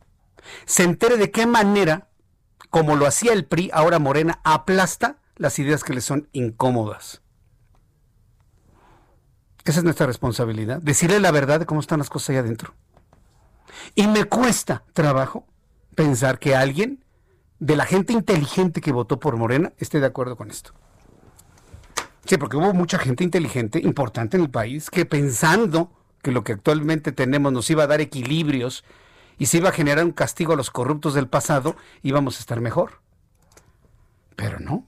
A: se entere de qué manera, como lo hacía el PRI, ahora Morena, aplasta las ideas que le son incómodas. Esa es nuestra responsabilidad, decirle la verdad de cómo están las cosas allá adentro. Y me cuesta trabajo pensar que alguien de la gente inteligente que votó por Morena esté de acuerdo con esto. Sí, porque hubo mucha gente inteligente, importante en el país, que pensando que lo que actualmente tenemos nos iba a dar equilibrios y se iba a generar un castigo a los corruptos del pasado, íbamos a estar mejor. Pero no.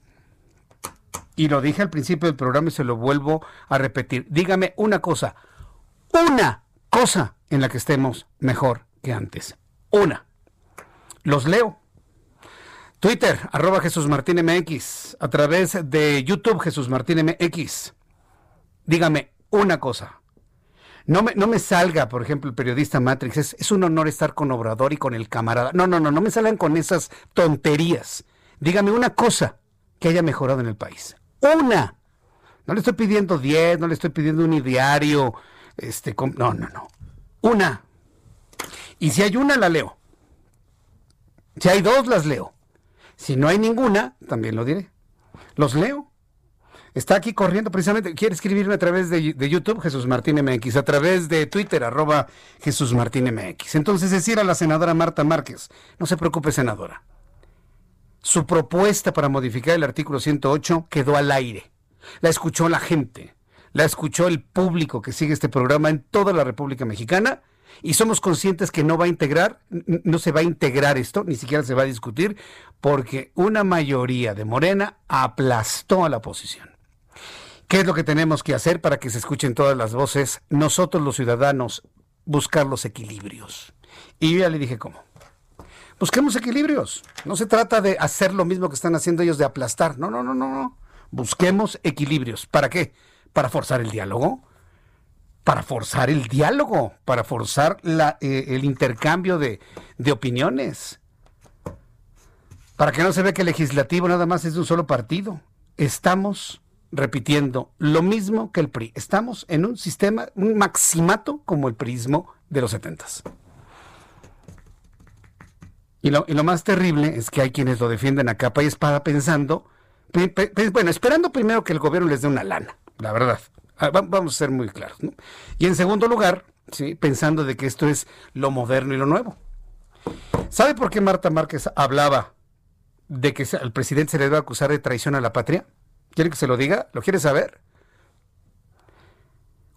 A: Y lo dije al principio del programa y se lo vuelvo a repetir. Dígame una cosa, una cosa en la que estemos mejor que antes. Una. Los leo. Twitter, arroba Jesús Martín MX. A través de YouTube, Jesús Martín MX. Dígame una cosa. No me, no me salga, por ejemplo, el periodista Matrix. Es, es un honor estar con Obrador y con el camarada. No, no, no, no me salgan con esas tonterías. Dígame una cosa que haya mejorado en el país. Una. No le estoy pidiendo diez, no le estoy pidiendo un diario. Este, no, no, no. Una. Y si hay una, la leo. Si hay dos, las leo. Si no hay ninguna, también lo diré. Los leo. Está aquí corriendo precisamente. Quiere escribirme a través de, de, YouTube, Jesús Martín MX, a través de Twitter, arroba Jesús Martín MX. Entonces decir a la senadora Marta Márquez, no se preocupe, senadora. Su propuesta para modificar el artículo 108 quedó al aire. La escuchó la gente, la escuchó el público que sigue este programa en toda la República Mexicana y somos conscientes que no va a integrar, no se va a integrar esto, ni siquiera se va a discutir, porque una mayoría de Morena aplastó a la oposición. ¿Qué es lo que tenemos que hacer para que se escuchen todas las voces? Nosotros los ciudadanos, buscar los equilibrios. Y yo ya le dije cómo. Busquemos equilibrios. No se trata de hacer lo mismo que están haciendo ellos de aplastar. No, no, no, no, no. Busquemos equilibrios. ¿Para qué? Para forzar el diálogo. Para forzar el diálogo. Para forzar eh, el intercambio de, de opiniones. Para que no se vea que el legislativo nada más es de un solo partido. Estamos repitiendo lo mismo que el PRI. Estamos en un sistema, un maximato como el prismo de los setentas. Y lo, y lo, más terrible es que hay quienes lo defienden a capa y espada pensando, bueno, esperando primero que el gobierno les dé una lana, la verdad. Ah, vamos a ser muy claros. Y en segundo lugar, ¿sí? pensando de que esto es lo moderno y lo nuevo. ¿Sabe por qué Marta Márquez hablaba de que al presidente se le debe acusar de traición a la patria? ¿Quiere que se lo diga? ¿Lo quiere saber?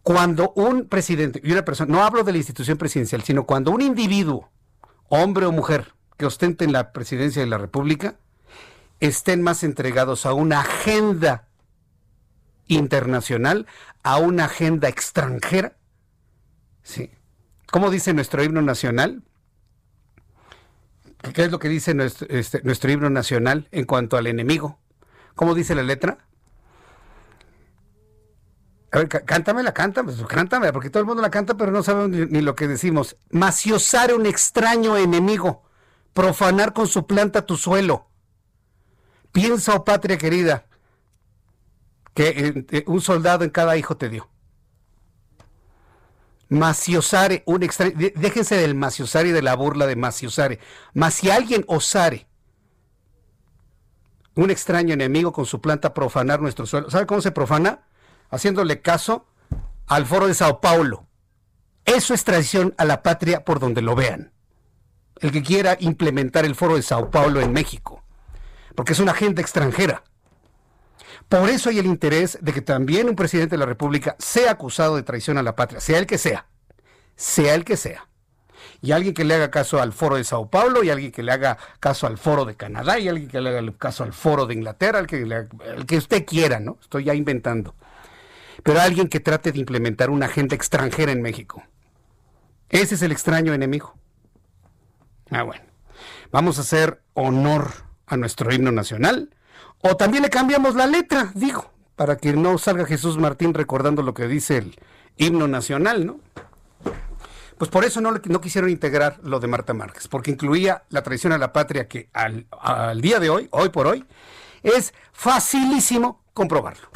A: Cuando un presidente y una persona, no hablo de la institución presidencial, sino cuando un individuo, hombre o mujer, que ostenten la presidencia de la República, estén más entregados a una agenda internacional, a una agenda extranjera. Sí. ¿Cómo dice nuestro himno nacional? ¿Qué es lo que dice nuestro, este, nuestro himno nacional en cuanto al enemigo? ¿Cómo dice la letra? A ver, cántamela, cántame, pues, cántame, porque todo el mundo la canta, pero no sabe ni, ni lo que decimos. Maciosar un extraño enemigo, profanar con su planta tu suelo. Piensa, oh patria querida, que eh, un soldado en cada hijo te dio. Maciosare, un extraño, déjense del maciosare y de la burla de maciosare. Mas si alguien osare un extraño enemigo con su planta profanar nuestro suelo. ¿Sabe cómo se profana? Haciéndole caso al foro de Sao Paulo. Eso es traición a la patria por donde lo vean. El que quiera implementar el foro de Sao Paulo en México. Porque es una agenda extranjera. Por eso hay el interés de que también un presidente de la República sea acusado de traición a la patria, sea el que sea. Sea el que sea y alguien que le haga caso al foro de Sao Paulo, y alguien que le haga caso al foro de Canadá, y alguien que le haga caso al foro de Inglaterra, el que, el que usted quiera, ¿no? Estoy ya inventando. Pero alguien que trate de implementar una agenda extranjera en México. Ese es el extraño enemigo. Ah, bueno. Vamos a hacer honor a nuestro himno nacional. O también le cambiamos la letra, digo, para que no salga Jesús Martín recordando lo que dice el himno nacional, ¿no? Pues por eso no, no quisieron integrar lo de Marta Márquez, porque incluía la traición a la patria que al, al día de hoy, hoy por hoy, es facilísimo comprobarlo.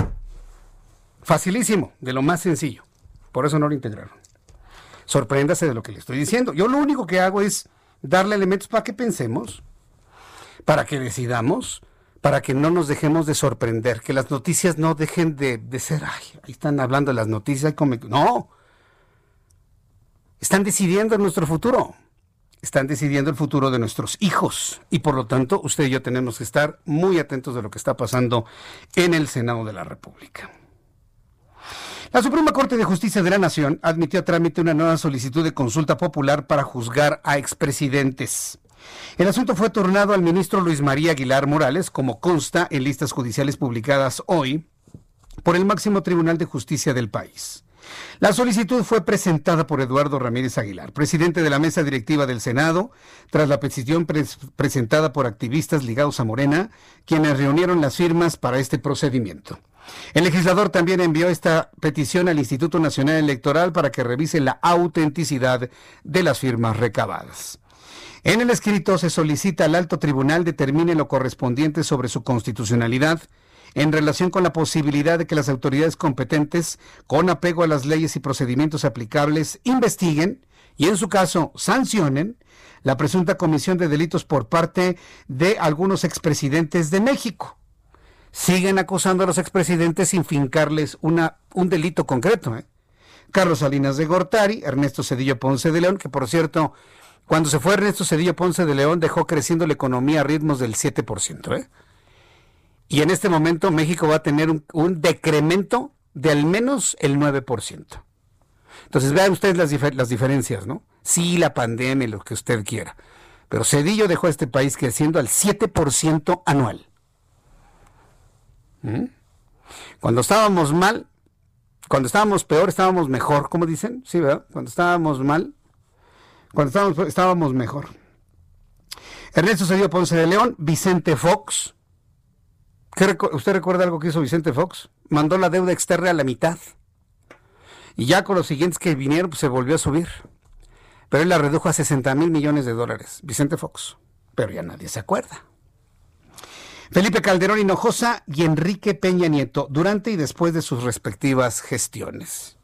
A: Facilísimo, de lo más sencillo. Por eso no lo integraron. Sorpréndase de lo que le estoy diciendo. Yo lo único que hago es darle elementos para que pensemos, para que decidamos, para que no nos dejemos de sorprender, que las noticias no dejen de, ser, ay, ahí están hablando las noticias, como, no, están decidiendo nuestro futuro. están decidiendo el futuro de nuestros hijos. Y por lo tanto, usted y yo tenemos que estar muy atentos de lo que está pasando en el Senado de la República. La Suprema Corte de Justicia de la Nación admitió a trámite una nueva solicitud de consulta popular para juzgar a expresidentes. El asunto fue turnado al ministro Luis María Aguilar Morales, como consta en listas judiciales publicadas hoy por el máximo tribunal de justicia del país. La solicitud fue presentada por Eduardo Ramírez Aguilar, presidente de la mesa directiva del Senado, tras la petición presentada por activistas ligados a Morena, quienes reunieron las firmas para este procedimiento. El legislador también envió esta petición al Instituto Nacional Electoral para que revise la autenticidad de las firmas recabadas. En el escrito se solicita al alto tribunal determine lo correspondiente sobre su constitucionalidad en relación con la posibilidad de que las autoridades competentes, con apego a las leyes y procedimientos aplicables, investiguen y en su caso sancionen la presunta comisión de delitos por parte de algunos expresidentes de México. Siguen acusando a los expresidentes sin fincarles una, un delito concreto. ¿eh? Carlos Salinas de Gortari, Ernesto Cedillo Ponce de León, que por cierto, cuando se fue Ernesto Cedillo Ponce de León dejó creciendo la economía a ritmos del 7%. ¿eh? Y en este momento México va a tener un, decremento de al menos el 9%. Entonces vean ustedes las, las diferencias, ¿no? Sí, la pandemia, lo que usted quiera. Pero Cedillo dejó a este país creciendo al 7% anual. ¿Mm? Cuando estábamos mal, cuando estábamos peor, estábamos mejor, ¿cómo dicen? Sí, ¿verdad? Cuando estábamos mal, cuando estábamos, estábamos mejor. Ernesto Cedillo Ponce de León, Vicente Fox, ¿Usted recuerda algo que hizo Vicente Fox? Mandó la deuda externa a la mitad. Y ya con los siguientes que vinieron, pues se volvió a subir. Pero él la redujo a 60 mil millones de dólares. Vicente Fox. Pero ya nadie se acuerda. Felipe Calderón Hinojosa y Enrique Peña Nieto, durante y después de sus respectivas gestiones.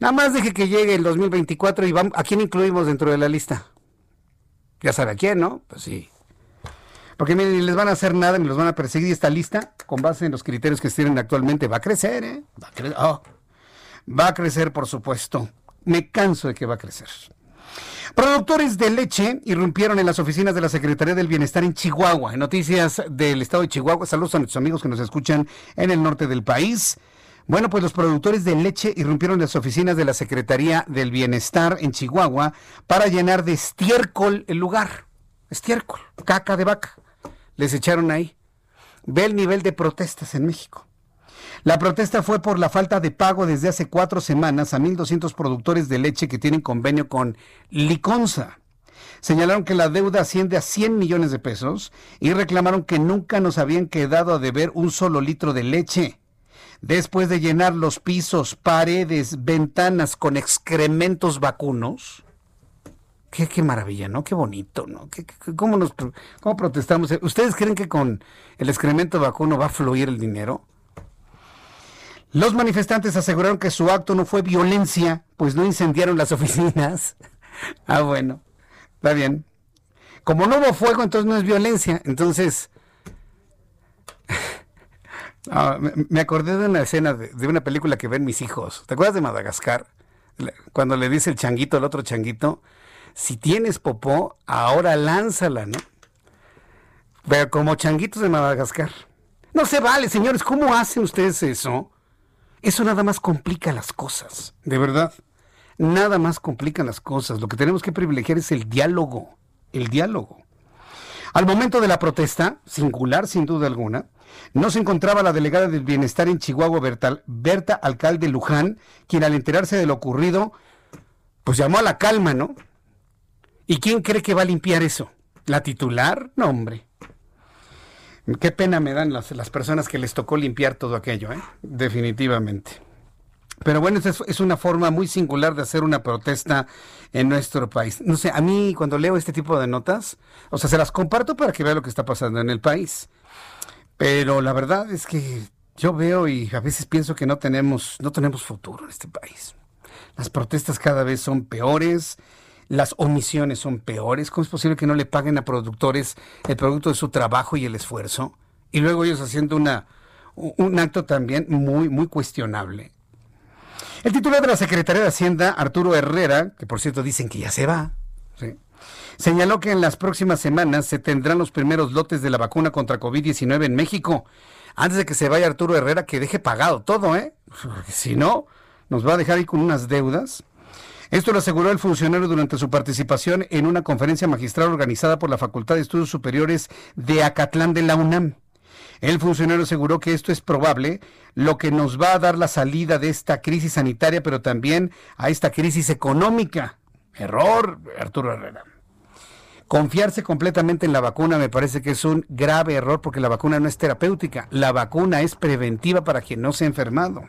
A: Nada más deje que llegue el 2024 y vamos, ¿a quién incluimos dentro de la lista? Ya sabe a quién, ¿no? Pues sí, porque miren, ni les van a hacer nada ni los van a perseguir. Y esta lista, con base en los criterios que tienen actualmente, va a crecer, ¿eh? Va a, crecer, oh, va a crecer, por supuesto. Me canso de que va a crecer. Productores de leche irrumpieron en las oficinas de la Secretaría del Bienestar en Chihuahua. En noticias del estado de Chihuahua, saludos a nuestros amigos que nos escuchan en el norte del país. Bueno, pues los productores de leche irrumpieron las oficinas de la Secretaría del Bienestar en Chihuahua para llenar de estiércol el lugar. Estiércol, caca de vaca les echaron ahí. Ve el nivel de protestas en México. La protesta fue por la falta de pago desde hace cuatro semanas a 1.200 productores de leche que tienen convenio con Liconza. Señalaron que la deuda asciende a 100 millones de pesos y reclamaron que nunca nos habían quedado a deber un solo litro de leche. Después de llenar los pisos, paredes, ventanas con excrementos vacunos, Qué, maravilla, ¿no? Qué bonito, ¿no? cómo, nos, ¿Cómo protestamos? ¿Ustedes creen que con el excremento vacuno va a fluir el dinero? Los manifestantes aseguraron que su acto no fue violencia, pues no incendiaron las oficinas. ah, bueno, está bien. Como no hubo fuego, entonces no es violencia. Entonces, ah, me, acordé de una escena de, de, una película que ven mis hijos. ¿Te acuerdas de Madagascar? Cuando le dice el changuito al otro changuito, si tienes popó, ahora lánzala, ¿no? Pero como changuitos de Madagascar. No se vale, señores, ¿cómo hacen ustedes eso? Eso nada más complica las cosas, de verdad. Nada más complica las cosas. Lo que tenemos que privilegiar es el diálogo, el diálogo. Al momento de la protesta, singular sin duda alguna, no se encontraba la delegada del bienestar en Chihuahua, Berta, Alcalde Luján, quien al enterarse de lo ocurrido, pues llamó a la calma, ¿no? ¿Y quién cree que va a limpiar eso? ¿La titular? No, hombre. Qué pena me dan las, las personas que les tocó limpiar todo aquello, ¿eh? definitivamente. Pero bueno, es, es una forma muy singular de hacer una protesta en nuestro país. No sé, a mí cuando leo este tipo de notas, o sea, se las comparto para que vea lo que está pasando en el país. Pero la verdad es que yo veo y a veces pienso que no tenemos, no tenemos futuro en este país. Las protestas cada vez son peores, las omisiones son peores. ¿Cómo es posible que no le paguen a productores el producto de su trabajo y el esfuerzo? Y luego ellos haciendo una, un acto también muy, muy cuestionable. El titular de la Secretaría de Hacienda, Arturo Herrera, que por cierto dicen que ya se va, Señaló que en las próximas semanas se tendrán los primeros lotes de la vacuna contra COVID-19 en México. Antes de que se vaya Arturo Herrera, que deje pagado todo, ¿eh? Si no, nos va a dejar ahí con unas deudas. Esto lo aseguró el funcionario durante su participación en una conferencia magistral organizada por la Facultad de Estudios Superiores de Acatlán de la UNAM. El funcionario aseguró que esto es probable, lo que nos va a dar la salida de esta crisis sanitaria, pero también a esta crisis económica. Error, Arturo Herrera. Confiarse completamente en la vacuna me parece que es un grave error porque la vacuna no es terapéutica, la vacuna es preventiva para quien no se ha enfermado.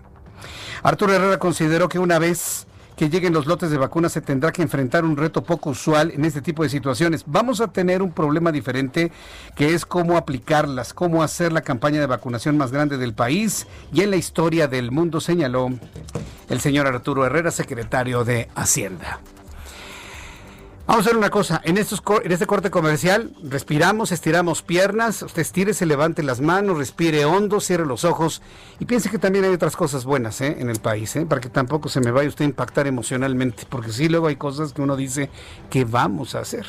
A: Arturo Herrera consideró que una vez que lleguen los lotes de vacunas se tendrá que enfrentar un reto poco usual en este tipo de situaciones. Vamos a tener un problema diferente que es cómo aplicarlas, cómo hacer la campaña de vacunación más grande del país y en la historia del mundo, señaló el señor Arturo Herrera, secretario de Hacienda. Vamos a hacer una cosa, en, estos, en este corte comercial respiramos, estiramos piernas, usted estire, se levante las manos, respire hondo, cierre los ojos y piense que también hay otras cosas buenas ¿eh? en el país, ¿eh? para que tampoco se me vaya usted a impactar emocionalmente, porque sí, luego hay cosas que uno dice, ¿qué vamos a hacer?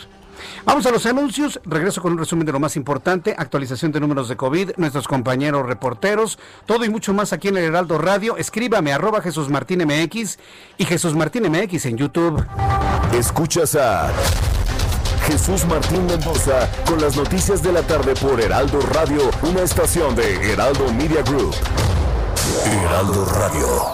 A: Vamos a los anuncios. Regreso con un resumen de lo más importante. Actualización de números de COVID, nuestros compañeros reporteros, todo y mucho más aquí en el Heraldo Radio. Escríbame arroba Jesús Martín MX y Jesús Martín MX en YouTube.
J: Escuchas a Jesús Martín Mendoza con las noticias de la tarde por Heraldo Radio, una estación de Heraldo Media Group. Heraldo Radio.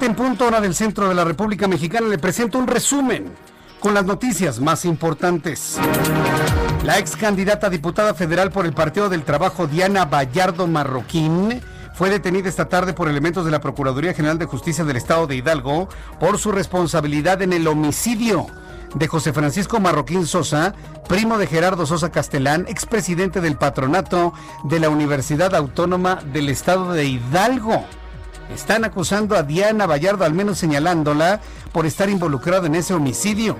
A: 7 en punto hora del centro de la República Mexicana. Le presento un resumen con las noticias más importantes. La ex candidata a diputada federal por el Partido del Trabajo, Diana Vallardo Marroquín, fue detenida esta tarde por elementos de la Procuraduría General de Justicia del Estado de Hidalgo por su responsabilidad en el homicidio de José Francisco Marroquín Sosa, primo de Gerardo Sosa Castelán, expresidente del patronato de la Universidad Autónoma del Estado de Hidalgo. Están acusando a Diana Vallardo, al menos señalándola, por estar involucrada en ese homicidio.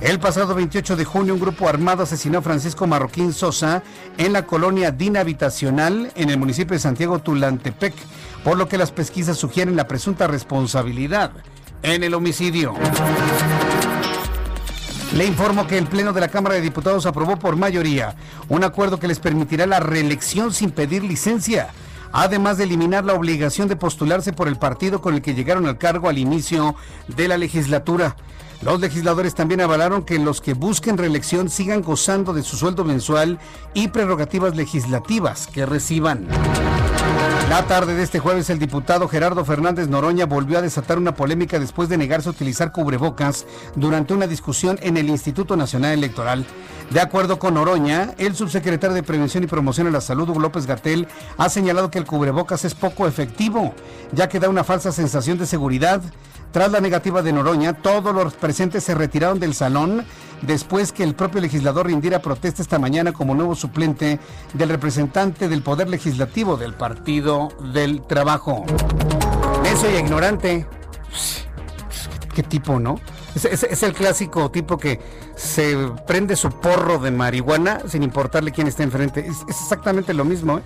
A: El pasado 28 de junio, un grupo armado asesinó a Francisco Marroquín Sosa en la colonia Dina Habitacional en el municipio de Santiago Tulantepec, por lo que las pesquisas sugieren la presunta responsabilidad en el homicidio. Le informo que el Pleno de la Cámara de Diputados aprobó por mayoría un acuerdo que les permitirá la reelección sin pedir licencia además de eliminar la obligación de postularse por el partido con el que llegaron al cargo al inicio de la legislatura. Los legisladores también avalaron que los que busquen reelección sigan gozando de su sueldo mensual y prerrogativas legislativas que reciban. La tarde de este jueves, el diputado Gerardo Fernández Noroña volvió a desatar una polémica después de negarse a utilizar cubrebocas durante una discusión en el Instituto Nacional Electoral. De acuerdo con Noroña, el subsecretario de Prevención y Promoción de la Salud, Hugo López Gatel, ha señalado que el cubrebocas es poco efectivo, ya que da una falsa sensación de seguridad. Tras la negativa de Noroña, todos los presentes se retiraron del salón después que el propio legislador rindiera protesta esta mañana como nuevo suplente del representante del Poder Legislativo del Partido del Trabajo. Eso y ignorante. ¿Qué tipo, no? Es, el clásico tipo que se prende su porro de marihuana sin importarle quién está enfrente. Es, es exactamente lo mismo, ¿eh?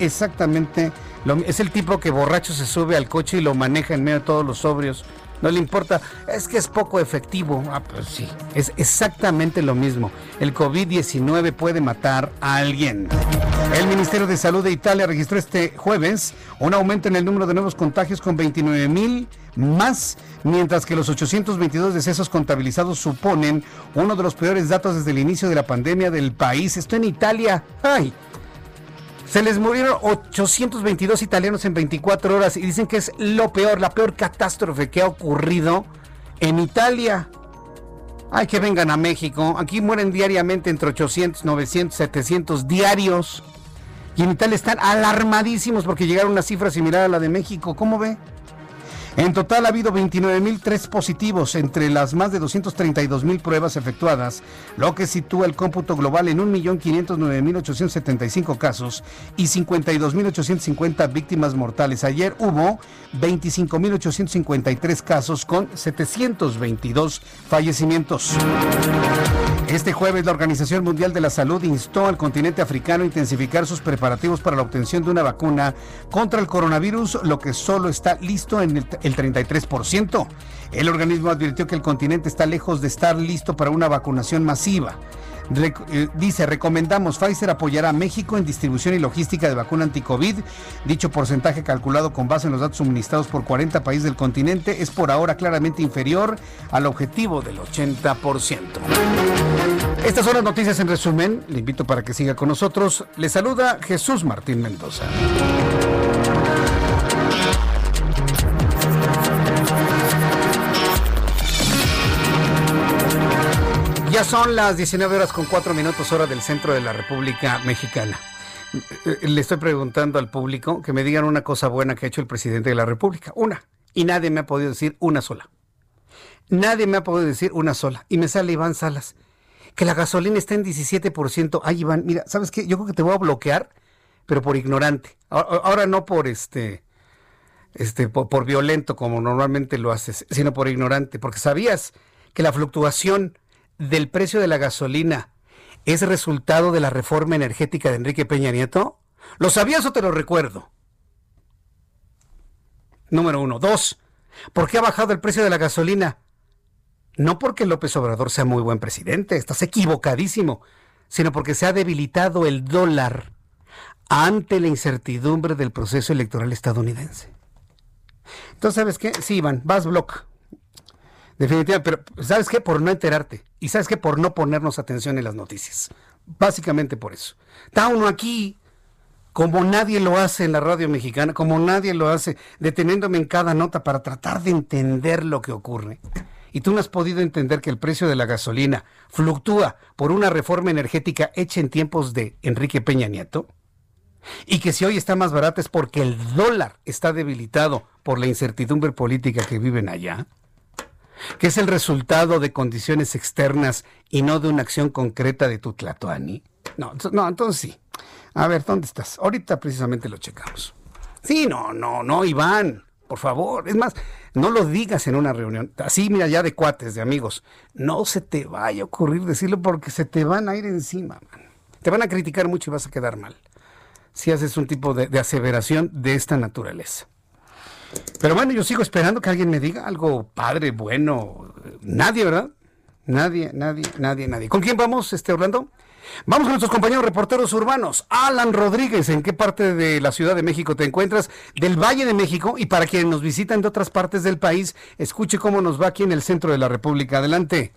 A: Exactamente lo Es el tipo que borracho se sube al coche y lo maneja en medio de todos los sobrios. No le importa, es que es poco efectivo. Ah, pues sí, es exactamente lo mismo. El COVID-19 puede matar a alguien. El Ministerio de Salud de Italia registró este jueves un aumento en el número de nuevos contagios con 29 mil más, mientras que los 822 decesos contabilizados suponen uno de los peores datos desde el inicio de la pandemia del país. Esto en Italia. ¡Ay! Se les murieron 822 italianos en 24 horas y dicen que es lo peor, la peor catástrofe que ha ocurrido en Italia. Ay, que vengan a México. Aquí mueren diariamente entre 800, 900, 700 diarios. Y en Italia están alarmadísimos porque llegaron a una cifra similar a la de México. ¿Cómo ve? En total ha habido 29.003 positivos entre las más de 232.000 pruebas efectuadas, lo que sitúa el cómputo global en 1.509.875 casos y 52.850 víctimas mortales. Ayer hubo 25.853 casos con 722 fallecimientos. Este jueves la Organización Mundial de la Salud instó al continente africano a intensificar sus preparativos para la obtención de una vacuna contra el coronavirus, lo que solo está listo en el, el 33%. El organismo advirtió que el continente está lejos de estar listo para una vacunación masiva. Eh, dice, recomendamos Pfizer apoyará a México en distribución y logística de vacuna anti-COVID. Dicho porcentaje calculado con base en los datos suministrados por 40 países del continente es por ahora claramente inferior al objetivo del 80%. Estas son las noticias en resumen. Le invito para que siga con nosotros. Le saluda Jesús Martín Mendoza. Son las 19 horas con 4 minutos hora del centro de la República Mexicana. Eh, Le estoy preguntando al público que me digan una cosa buena que ha hecho el presidente de la República. Una. Y nadie me ha podido decir una sola. Nadie me ha podido decir una sola. Y me sale Iván Salas. Que la gasolina está en 17%. Ay, Iván, mira, ¿sabes qué? Yo creo que te voy a bloquear, pero por ignorante. Ahora, no por este, este, por violento como normalmente lo haces, sino por ignorante. Porque sabías que la fluctuación del precio de la gasolina es resultado de la reforma energética de Enrique Peña Nieto? ¿Lo sabías o te lo recuerdo? Número uno. Dos, ¿por qué ha bajado el precio de la gasolina? No porque López Obrador sea muy buen presidente, estás equivocadísimo, sino porque se ha debilitado el dólar ante la incertidumbre del proceso electoral estadounidense. Entonces, ¿sabes qué? Sí, Iván, vas block. Definitivamente, pero ¿sabes qué? Por no enterarte. Y ¿sabes qué? Por no ponernos atención en las noticias. Básicamente por eso. Está uno aquí, como nadie lo hace en la radio mexicana, como nadie lo hace, deteniéndome en cada nota para tratar de entender lo que ocurre. Y tú no has podido entender que el precio de la gasolina fluctúa por una reforma energética hecha en tiempos de Enrique Peña Nieto. Y que si hoy está más barata es porque el dólar está debilitado por la incertidumbre política que viven allá que es el resultado de condiciones externas y no de una acción concreta de tu Tlatoani? No, no, entonces sí. A ver, ¿dónde estás? Ahorita precisamente lo checamos. Sí, no, no, no, Iván, por favor. Es más, no lo digas en una reunión. Así, mira, ya de cuates, de amigos. No se te vaya a ocurrir decirlo porque se te van a ir encima, man. Te van a criticar mucho y vas a quedar mal. Si haces un tipo de aseveración de esta naturaleza. Pero bueno, yo sigo esperando que alguien me diga algo padre, bueno. Nadie, ¿verdad? Nadie, nadie, nadie, nadie. ¿Con quién vamos, este Orlando? Vamos con nuestros compañeros reporteros urbanos. Alan Rodríguez, ¿en qué parte de la Ciudad de México te encuentras? Del Valle de México. Y para quienes nos visitan de otras partes del país, escuche cómo nos va aquí en el centro de la República. Adelante.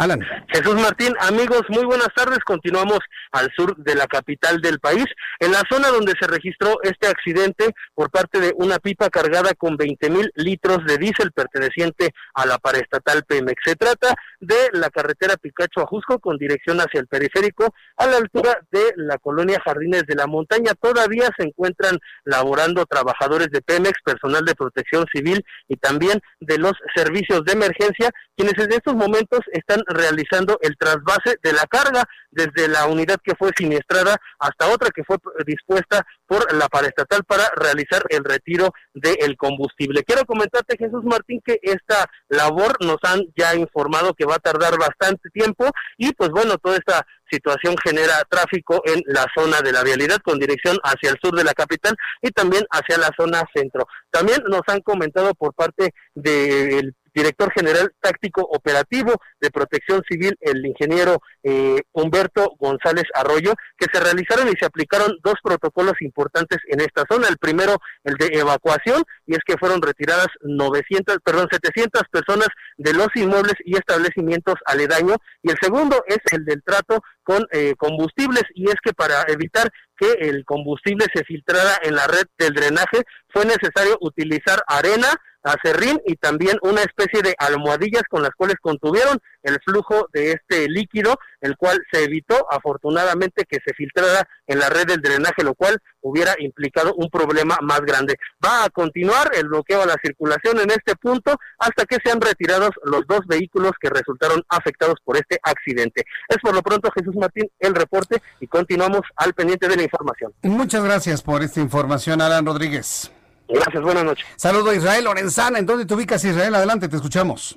A: Alan.
H: Jesús Martín, amigos, muy buenas tardes. Continuamos al sur de la capital del país, en la zona donde se registró este accidente por parte de una pipa cargada con 20 mil litros de diésel perteneciente a la paraestatal Pemex. Se trata de la carretera Picacho a Jusco con dirección hacia el periférico a la altura de la colonia Jardines de la Montaña. Todavía se encuentran laborando trabajadores de Pemex, personal de protección civil y también de los servicios de emergencia, quienes en estos momentos están realizando el trasvase de la carga desde la unidad que fue siniestrada hasta otra que fue dispuesta por la paraestatal para realizar el retiro del combustible. Quiero comentarte, Jesús Martín, que esta labor nos han ya informado que va a tardar bastante tiempo y pues bueno, toda esta situación genera tráfico en la zona de la vialidad con dirección hacia el sur de la capital y también hacia la zona centro. También nos han comentado por parte del director general táctico operativo de protección civil, el ingeniero eh, Humberto González Arroyo, que se realizaron y se aplicaron dos protocolos importantes en esta zona. El primero, el de evacuación, y es que fueron retiradas 900, perdón, 700 personas de los inmuebles y establecimientos aledaños. Y el segundo es el del trato con eh, combustibles, y es que para evitar que el combustible se filtrara en la red del drenaje, fue necesario utilizar arena, acerrín y también una especie de almohadillas con las cuales contuvieron el flujo de este líquido, el cual se evitó afortunadamente que se filtrara en la red del drenaje, lo cual hubiera implicado un problema más grande. Va a continuar el bloqueo a la circulación en este punto hasta que sean retirados los dos vehículos que resultaron afectados por este accidente. Es por lo pronto, Jesús Martín, el reporte y continuamos al pendiente de la información.
A: Muchas gracias por esta información, Alan Rodríguez.
H: Gracias, buenas noches.
A: Saludo a Israel Lorenzana. ¿En dónde te ubicas, Israel? Adelante, te escuchamos.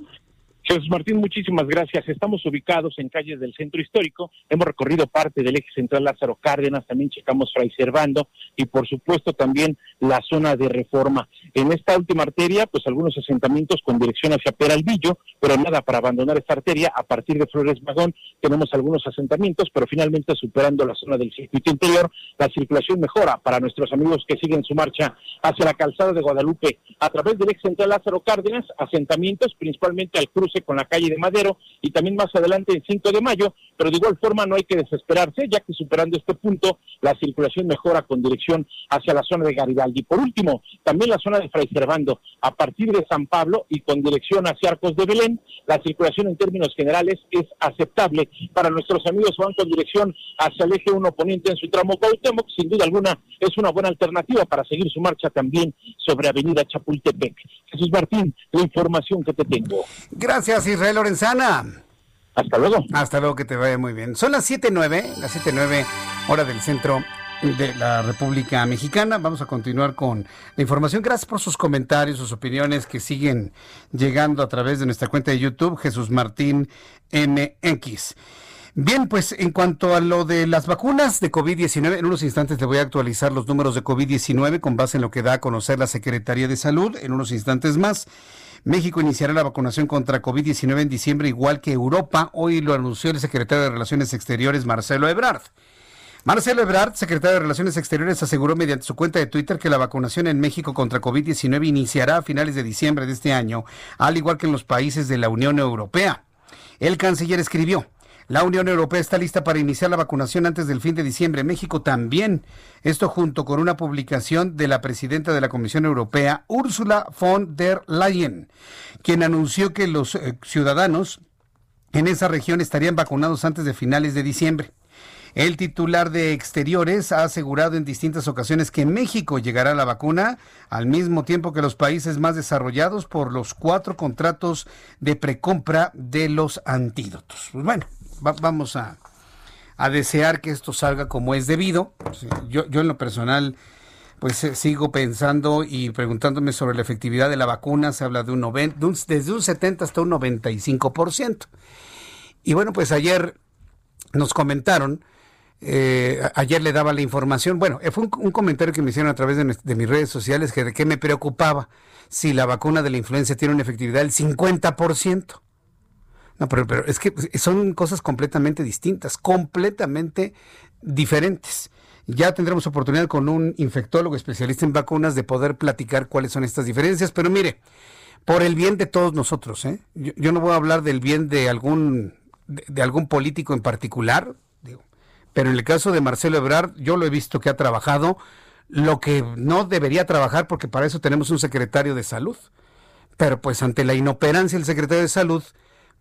N: Jesús Martín, muchísimas gracias. Estamos ubicados en calles del centro histórico. Hemos recorrido parte del eje central Lázaro Cárdenas, también checamos Fray Servando y por supuesto también la zona de reforma. En esta última arteria, pues algunos asentamientos con dirección hacia Peralvillo, pero nada para abandonar esta arteria. A partir de Flores Magón tenemos algunos asentamientos, pero finalmente superando la zona del circuito interior, la circulación mejora para nuestros amigos que siguen su marcha hacia la calzada de Guadalupe. A través del eje central Lázaro Cárdenas, asentamientos principalmente al cruce con la calle de Madero y también más adelante en 5 de mayo, pero de igual forma no hay que desesperarse, ya que superando este punto la circulación mejora con dirección hacia la zona de Garibaldi. Por último, también la zona de Fray Servando, a partir de San Pablo y con dirección hacia Arcos de Belén, la circulación en términos generales es aceptable para nuestros amigos van con dirección hacia el eje 1 poniente en su tramo Cuauhtémoc, sin duda alguna es una buena alternativa para seguir su marcha también sobre Avenida Chapultepec. Jesús Martín, la información que te tengo.
A: Gracias. Gracias, Israel Lorenzana.
N: Hasta luego.
A: Hasta luego, que te vaya muy bien. Son las 7.09, las 7.09 hora del centro de la República Mexicana. Vamos a continuar con la información. Gracias por sus comentarios, sus opiniones que siguen llegando a través de nuestra cuenta de YouTube, Jesús Martín MX. Bien, pues en cuanto a lo de las vacunas de COVID-19, en unos instantes te voy a actualizar los números de COVID-19 con base en lo que da a conocer la Secretaría de Salud, en unos instantes más. México iniciará la vacunación contra COVID-19 en diciembre, igual que Europa. Hoy lo anunció el secretario de Relaciones Exteriores, Marcelo Ebrard. Marcelo Ebrard, secretario de Relaciones Exteriores, aseguró mediante su cuenta de Twitter que la vacunación en México contra COVID-19 iniciará a finales de diciembre de este año, al igual que en los países de la Unión Europea. El canciller escribió, la Unión Europea está lista para iniciar la vacunación antes del fin de diciembre. México también. Esto junto con una publicación de la presidenta de la Comisión Europea, Ursula von der Leyen, quien anunció que los eh, ciudadanos en esa región estarían vacunados antes de finales de diciembre. El titular de Exteriores ha asegurado en distintas ocasiones que México llegará a la vacuna al mismo tiempo que los países más desarrollados por los cuatro contratos de precompra de los antídotos. Bueno, vamos a, desear que esto salga como es debido. Yo, yo en lo personal pues eh, sigo pensando y preguntándome sobre la efectividad de la vacuna. Se habla de un, 90, desde un 70 hasta un 95%. Y bueno, pues ayer nos comentaron, eh, ayer le daba la información, bueno, eh, fue un, comentario que me hicieron a través de, de, mis redes sociales que de qué me preocupaba si la vacuna de la influenza tiene una efectividad del 50%. No, pero, es que son cosas completamente distintas, completamente diferentes. Ya tendremos oportunidad con un infectólogo especialista en vacunas de poder platicar cuáles son estas diferencias. Pero mire, por el bien de todos nosotros, ¿eh? yo, no voy a hablar del bien de algún, de, algún político en particular, pero en el caso de Marcelo Ebrard, yo lo he visto que ha trabajado lo que no debería trabajar porque para eso tenemos un secretario de salud. Pero pues ante la inoperancia del secretario de salud,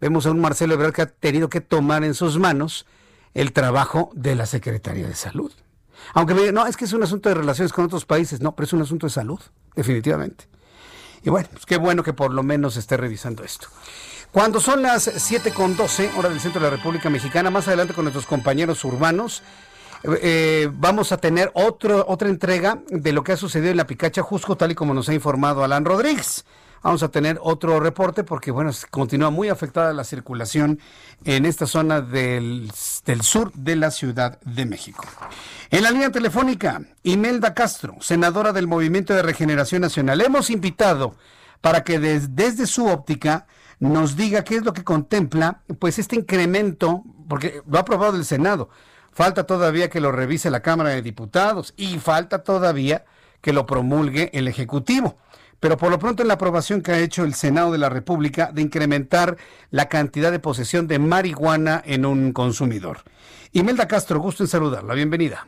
A: vemos a un Marcelo Ebrard que ha tenido que tomar en sus manos el trabajo de la Secretaría de Salud. Aunque me digan, no, es que es un asunto de relaciones con otros países, no, pero es un asunto de salud, definitivamente. Y bueno, pues qué bueno que por lo menos esté revisando esto. Cuando son las 7.12, hora del centro de la República Mexicana, más adelante con nuestros compañeros urbanos, eh, vamos a tener otro, otra entrega de lo que ha sucedido en la Picacha Jusco, tal y como nos ha informado Alan Rodríguez vamos a tener otro reporte porque, bueno, continúa muy afectada la circulación en esta zona del, sur de la Ciudad de México. En la línea telefónica, Imelda Castro, senadora del Movimiento de Regeneración Nacional. Hemos invitado para que desde su óptica nos diga qué es lo que contempla, pues este incremento, porque lo ha aprobado el Senado, falta todavía que lo revise la Cámara de Diputados y falta todavía que lo promulgue el Ejecutivo pero por lo pronto en la aprobación que ha hecho el Senado de la República de incrementar la cantidad de posesión de marihuana en un consumidor. Imelda Castro, gusto en saludarla, bienvenida.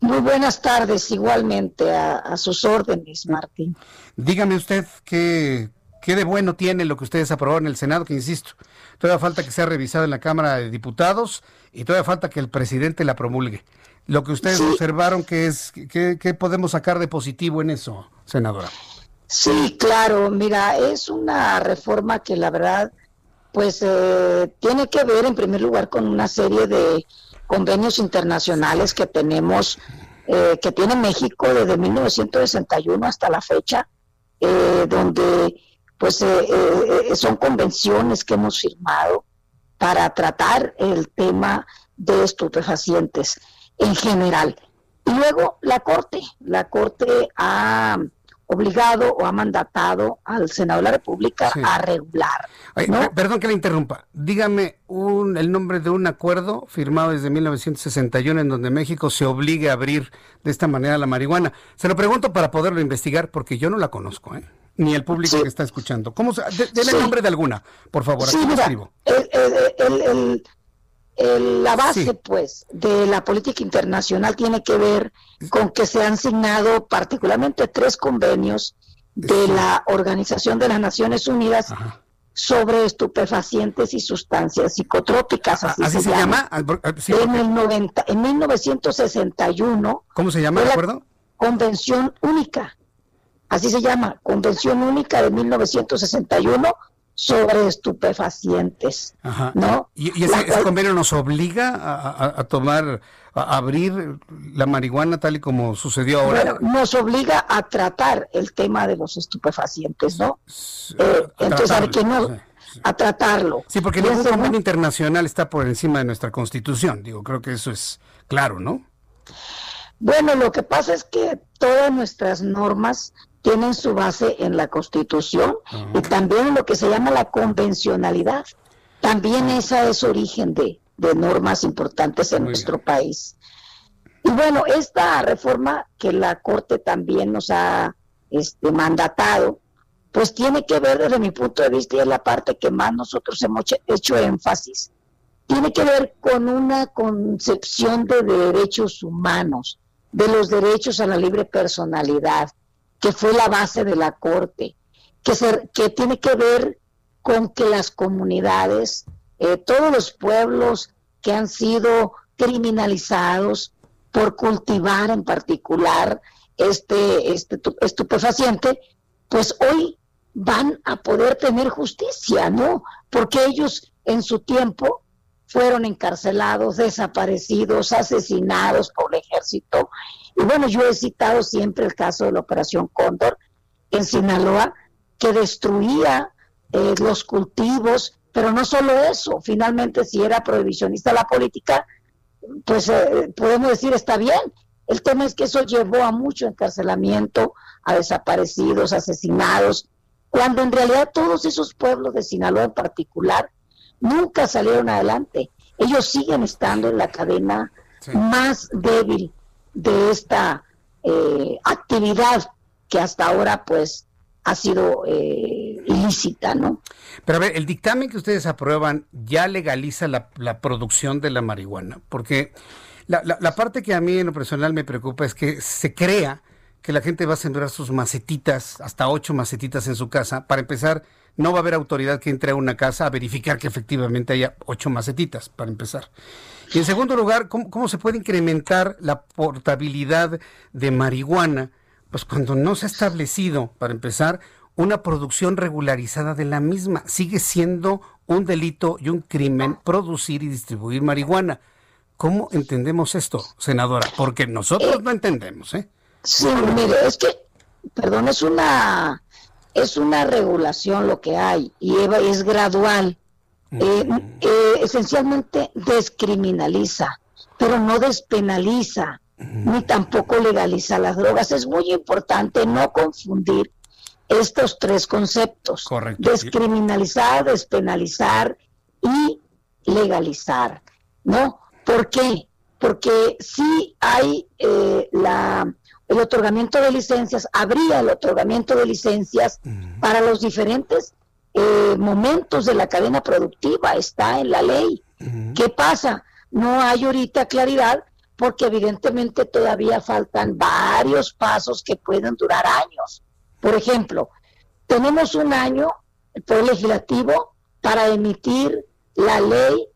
O: Muy buenas tardes, igualmente a, sus órdenes, Martín.
A: Dígame usted qué, qué de bueno tiene lo que ustedes aprobaron en el Senado, que insisto, todavía falta que sea revisado en la Cámara de Diputados y todavía falta que el presidente la promulgue. Lo que ustedes observaron, ¿qué, es, qué, qué podemos sacar de positivo en eso, senadora?
O: Sí, claro, mira, es una reforma que la verdad, pues eh, tiene que ver en primer lugar con una serie de convenios internacionales que tenemos, eh, que tiene México desde 1961 hasta la fecha, eh, donde pues son convenciones que hemos firmado para tratar el tema de estupefacientes en general. Y luego la Corte, la Corte ha obligado o ha mandatado al Senado de la República a regular.
A: Perdón que le interrumpa. Dígame un, el nombre de un acuerdo firmado desde 1961 en donde México se obligue a abrir de esta manera la marihuana. Se lo pregunto para poderlo investigar porque yo no la conozco, ¿eh? ni el público que está escuchando. ¿Cómo se, deme el nombre de alguna, por favor.
O: Aquí escribo. el, la base, pues, de la política internacional tiene que ver con que se han signado particularmente tres convenios de la Organización de las Naciones Unidas sobre estupefacientes y sustancias psicotrópicas.
A: Así, se, llama. Ah,
O: en, el 90, en 1961.
A: ¿Cómo se llama, de acuerdo?
O: Convención Única. Así se llama, Convención Única de 1961 sobre estupefacientes, ¿no?
A: ¿Y, ese, convenio nos obliga a, tomar, a abrir la marihuana tal y como sucedió ahora?
O: Bueno, nos obliga a tratar el tema de los estupefacientes, ¿no? Eh, entonces, a que no, a tratarlo.
A: Sí, porque ningún convenio internacional está por encima de nuestra constitución, digo, creo que eso es claro, ¿no?
O: Bueno, lo que pasa es que todas nuestras normas tienen su base en la Constitución y también en lo que se llama la convencionalidad. También esa es origen de, normas importantes en nuestro país. Y bueno, esta reforma que la Corte también nos ha este, mandatado, pues tiene que ver desde mi punto de vista y es la parte que más nosotros hemos hecho énfasis, tiene que ver con una concepción de derechos humanos, de los derechos a la libre personalidad, que fue la base de la Corte, que, que tiene que ver con que las comunidades, eh, todos los pueblos que han sido criminalizados por cultivar en particular este, este estupefaciente, pues hoy van a poder tener justicia, ¿no? Porque ellos en su tiempo fueron encarcelados, desaparecidos, asesinados por el ejército. Y bueno, yo he citado siempre el caso de la Operación Cóndor en Sinaloa, que destruía eh, los cultivos, pero no solo eso, finalmente si era prohibicionista la política, pues eh, podemos decir está bien. El tema es que eso llevó a mucho encarcelamiento, a desaparecidos, asesinados, cuando en realidad todos esos pueblos de Sinaloa en particular nunca salieron adelante. Ellos siguen estando en la cadena más débil de esta eh, actividad que hasta ahora pues ha sido eh, ilícita, ¿no?
A: Pero a ver, el dictamen que ustedes aprueban ya legaliza la, producción de la marihuana, porque la, la, parte que a mí en lo personal me preocupa es que se crea que la gente va a sembrar sus macetitas, hasta ocho macetitas en su casa. Para empezar, no va a haber autoridad que entre a una casa a verificar que efectivamente haya ocho macetitas, para empezar. Y en segundo lugar, ¿cómo, se puede incrementar la portabilidad de marihuana? Pues cuando no se ha establecido, para empezar, una producción regularizada de la misma. Sigue siendo un delito y un crimen producir y distribuir marihuana. ¿Cómo entendemos esto, senadora? Porque nosotros eh, no entendemos, ¿eh?
O: Sí, mire, es que, perdón, es una, es una regulación lo que hay y es gradual. Eh, eh, esencialmente descriminaliza, pero no despenaliza, ni tampoco legaliza las drogas. Es muy importante no confundir estos tres conceptos. Descriminalizar, despenalizar y legalizar. ¿No? ¿Por qué? Porque si hay eh, la el otorgamiento de licencias, habría el otorgamiento de licencias para los diferentes eh, momentos de la cadena productiva, está en la ley. ¿Qué pasa? No hay ahorita claridad porque evidentemente todavía faltan varios pasos que pueden durar años. Por ejemplo, tenemos un año, el Poder Legislativo, para emitir la ley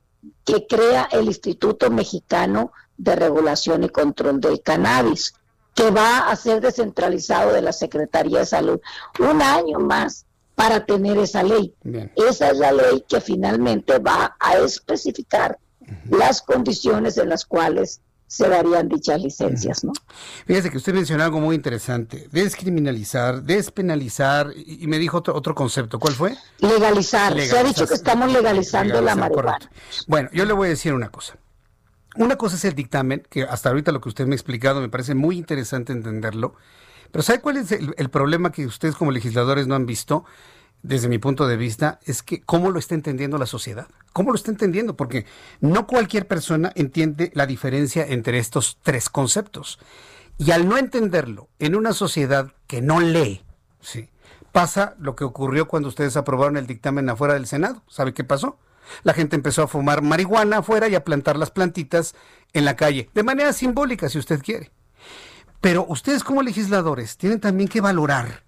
O: que crea el Instituto Mexicano de Regulación y Control del Cannabis, que va a ser descentralizado de la Secretaría de Salud. Un año más para tener esa ley. Esa es la ley que finalmente va a especificar las condiciones en las cuales se darían dichas licencias, ¿no?
A: Fíjese que usted mencionó algo muy interesante, descriminalizar, despenalizar, y me dijo otro, otro concepto, ¿cuál fue?
O: Legalizar. se ha dicho que estamos legalizando la marihuana.
A: Bueno, yo le voy a decir una cosa. Una cosa es el dictamen, que hasta ahorita lo que usted me ha explicado me parece muy interesante entenderlo, pero ¿sabe cuál es el problema que ustedes como legisladores no han visto? desde mi punto de vista, es que cómo lo está entendiendo la sociedad. ¿Cómo lo está entendiendo? Porque no cualquier persona entiende la diferencia entre estos tres conceptos. Y al no entenderlo en una sociedad que no lee, ¿sí? pasa lo que ocurrió cuando ustedes aprobaron el dictamen afuera del Senado. ¿Sabe qué pasó? La gente empezó a fumar marihuana afuera y a plantar las plantitas en la calle, de manera simbólica, si usted quiere. Pero ustedes como legisladores tienen también que valorar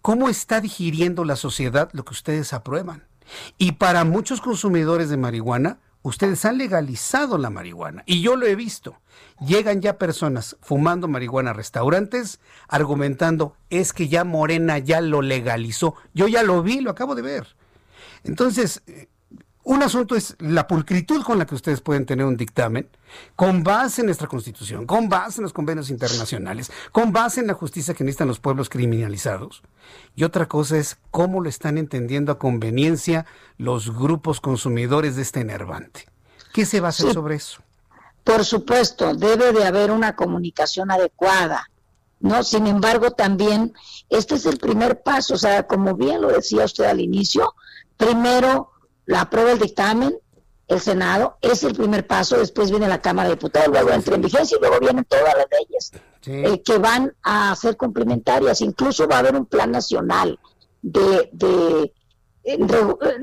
A: cómo está digiriendo la sociedad lo que ustedes aprueban. Y para muchos consumidores de marihuana, ustedes han legalizado la marihuana. Y yo lo he visto. Llegan ya personas fumando marihuana a restaurantes, argumentando, es que ya Morena ya lo legalizó. Yo ya lo vi, lo acabo de ver. Entonces, eh, un asunto es la pulcritud con la que ustedes pueden tener un dictamen, con base en nuestra constitución, con base en los convenios internacionales, con base en la justicia que necesitan los pueblos criminalizados. Y otra cosa es cómo lo están entendiendo a conveniencia los grupos consumidores de este enervante. ¿Qué se va a hacer sobre eso?
O: Por supuesto, debe de haber una comunicación adecuada. ¿no? Sin embargo, también este es el primer paso, o sea, como bien lo decía usted al inicio, primero la aprueba el dictamen, el Senado, es el primer paso, después viene la Cámara de Diputados, luego entra en vigencia y luego vienen todas las leyes eh, que van a ser complementarias. Incluso va a haber un plan nacional de, de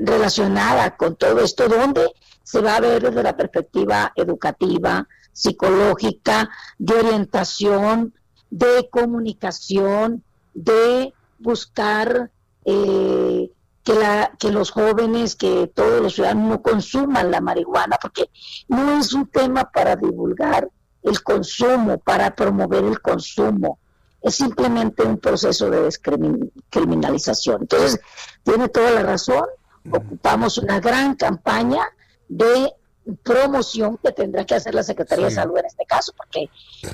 O: relacionada con todo esto, donde se va a ver desde la perspectiva educativa, psicológica, de orientación, de comunicación, de buscar eh, que, la, que los jóvenes, que todos los ciudadanos no consuman la marihuana, porque no es un tema para divulgar el consumo, para promover el consumo, es simplemente un proceso de descriminalización. Entonces, tiene toda la razón, ocupamos una gran campaña de promoción que tendrá que hacer la Secretaría de Salud en este caso, porque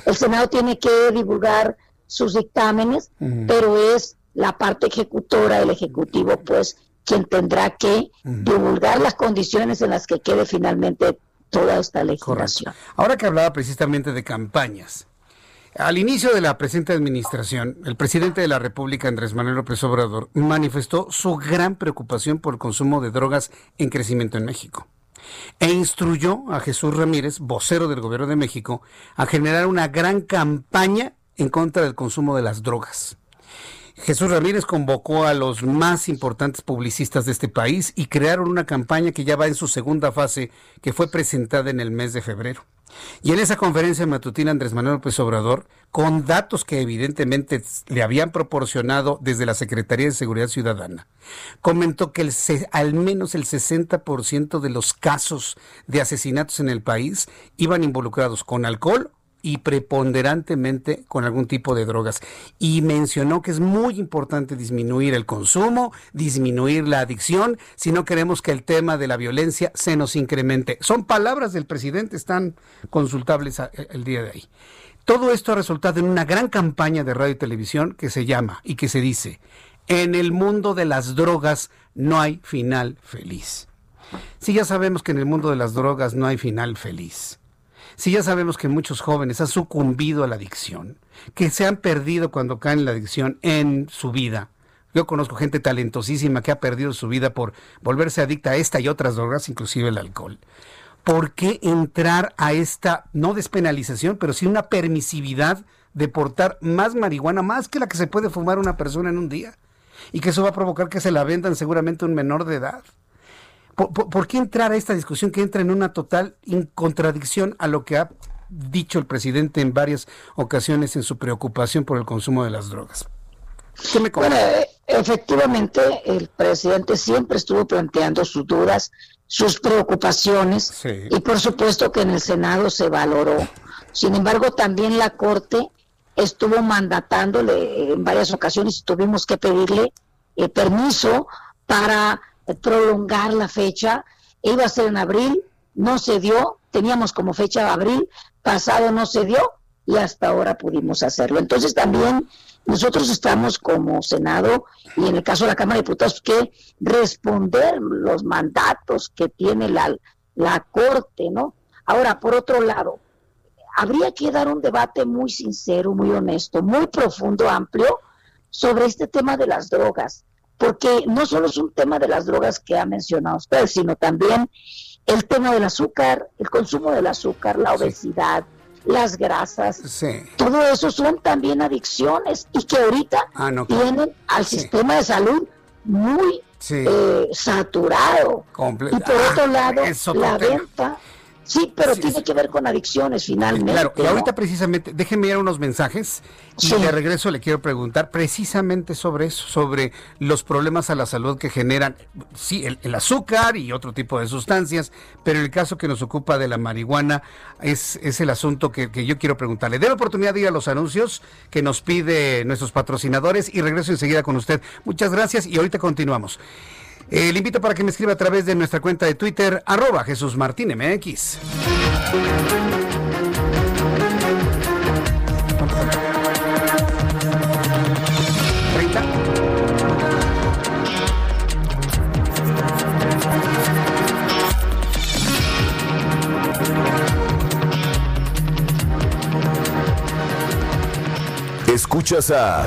O: el Senado tiene que divulgar sus dictámenes, pero es la parte ejecutora, el Ejecutivo, pues quien tendrá que divulgar las condiciones en las que quede finalmente toda esta legislación.
A: Ahora que hablaba precisamente de campañas, al inicio de la presente administración, el presidente de la República, Andrés Manuel López Obrador, manifestó su gran preocupación por el consumo de drogas en crecimiento en México e instruyó a Jesús Ramírez, vocero del Gobierno de México, a generar una gran campaña en contra del consumo de las drogas. Jesús Ramírez convocó a los más importantes publicistas de este país y crearon una campaña que ya va en su segunda fase, que fue presentada en el mes de febrero. Y en esa conferencia matutina Andrés Manuel López Obrador, con datos que evidentemente le habían proporcionado desde la Secretaría de Seguridad Ciudadana, comentó que al menos el 60% de los casos de asesinatos en el país iban involucrados con alcohol y preponderantemente con algún tipo de drogas. Y mencionó que es muy importante disminuir el consumo, disminuir la adicción, si no queremos que el tema de la violencia se nos incremente. Son palabras del presidente, están consultables el día de hoy. Todo esto ha resultado en una gran campaña de radio y televisión que se llama y que se dice, en el mundo de las drogas no hay final feliz. Si ya sabemos que en el mundo de las drogas no hay final feliz si ya sabemos que muchos jóvenes han sucumbido a la adicción, que se han perdido cuando caen en la adicción en su vida. Yo conozco gente talentosísima que ha perdido su vida por volverse adicta a esta y otras drogas, inclusive el alcohol. ¿Por qué entrar a esta, no despenalización, pero sí una permisividad de portar más marihuana, más que la que se puede fumar una persona en un día? Y que eso va a provocar que se la vendan seguramente un menor de edad. ¿Por, qué entrar a esta discusión que entra en una total contradicción a lo que ha dicho el presidente en varias ocasiones en su preocupación por el consumo de las drogas.
O: ¿Qué me bueno, eh, efectivamente, el presidente siempre estuvo planteando sus dudas, sus preocupaciones, y por supuesto que en el Senado se valoró. Sin embargo, también la Corte estuvo mandatándole en varias ocasiones y tuvimos que pedirle eh, permiso para prolongar la fecha. Iba a ser en abril, no se dio, teníamos como fecha abril, pasado no se dio y hasta ahora pudimos hacerlo. Entonces también nosotros estamos como Senado y en el caso de la Cámara de Diputados que responder los mandatos que tiene la, la Corte, ¿no? Ahora, por otro lado, habría que dar un debate muy sincero, muy honesto, muy profundo, amplio, sobre este tema de las drogas, porque no solo es un tema de las drogas que ha mencionado usted, sino también el tema del azúcar, el consumo del azúcar, la obesidad, las grasas, todo eso son también adicciones y que ahorita ah, tienen al sistema de salud muy eh, saturado. y por otro ah, lado, la venta Sí, pero tiene que ver con adicciones finalmente.
A: Claro, y ahorita precisamente, déjenme ir unos mensajes y de regreso le quiero preguntar precisamente sobre eso, sobre los problemas a la salud que generan, sí, el, azúcar y otro tipo de sustancias, pero el caso que nos ocupa de la marihuana es, es el asunto que, que yo quiero preguntarle. De la oportunidad de ir a los anuncios que nos pide nuestros patrocinadores y regreso enseguida con usted. Muchas gracias y ahorita continuamos. Eh, le invito para que me escriba a través de nuestra cuenta de Twitter, arroba Jesús Martín MX.
J: Escuchas a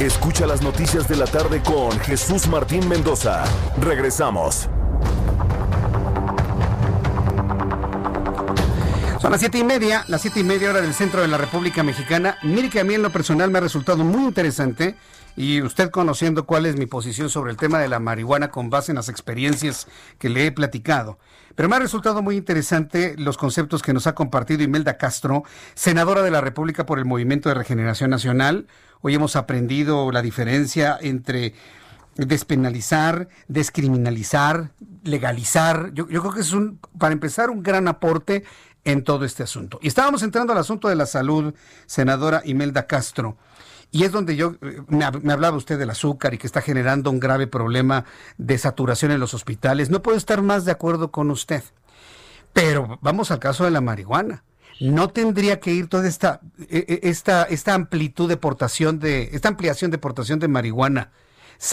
J: Escucha las noticias de la tarde con Jesús Martín Mendoza. Regresamos.
A: Son las siete y media, las siete y media hora del centro de la República Mexicana. Mire que a mí en lo personal me ha resultado muy interesante y usted conociendo cuál es mi posición sobre el tema de la marihuana con base en las experiencias que le he platicado. Pero me ha resultado muy interesante los conceptos que nos ha compartido Imelda Castro, senadora de la República por el Movimiento de Regeneración Nacional. Hoy hemos aprendido la diferencia entre despenalizar, descriminalizar, legalizar. Yo, creo que es un, para empezar, un gran aporte en todo este asunto. Y estábamos entrando al asunto de la salud, senadora Imelda Castro. Y es donde yo, eh, me, hablaba usted del azúcar y que está generando un grave problema de saturación en los hospitales. No puedo estar más de acuerdo con usted. Pero vamos al caso de la marihuana. No tendría que ir toda esta, e, e, esta, esta amplitud de portación de, esta ampliación de portación de marihuana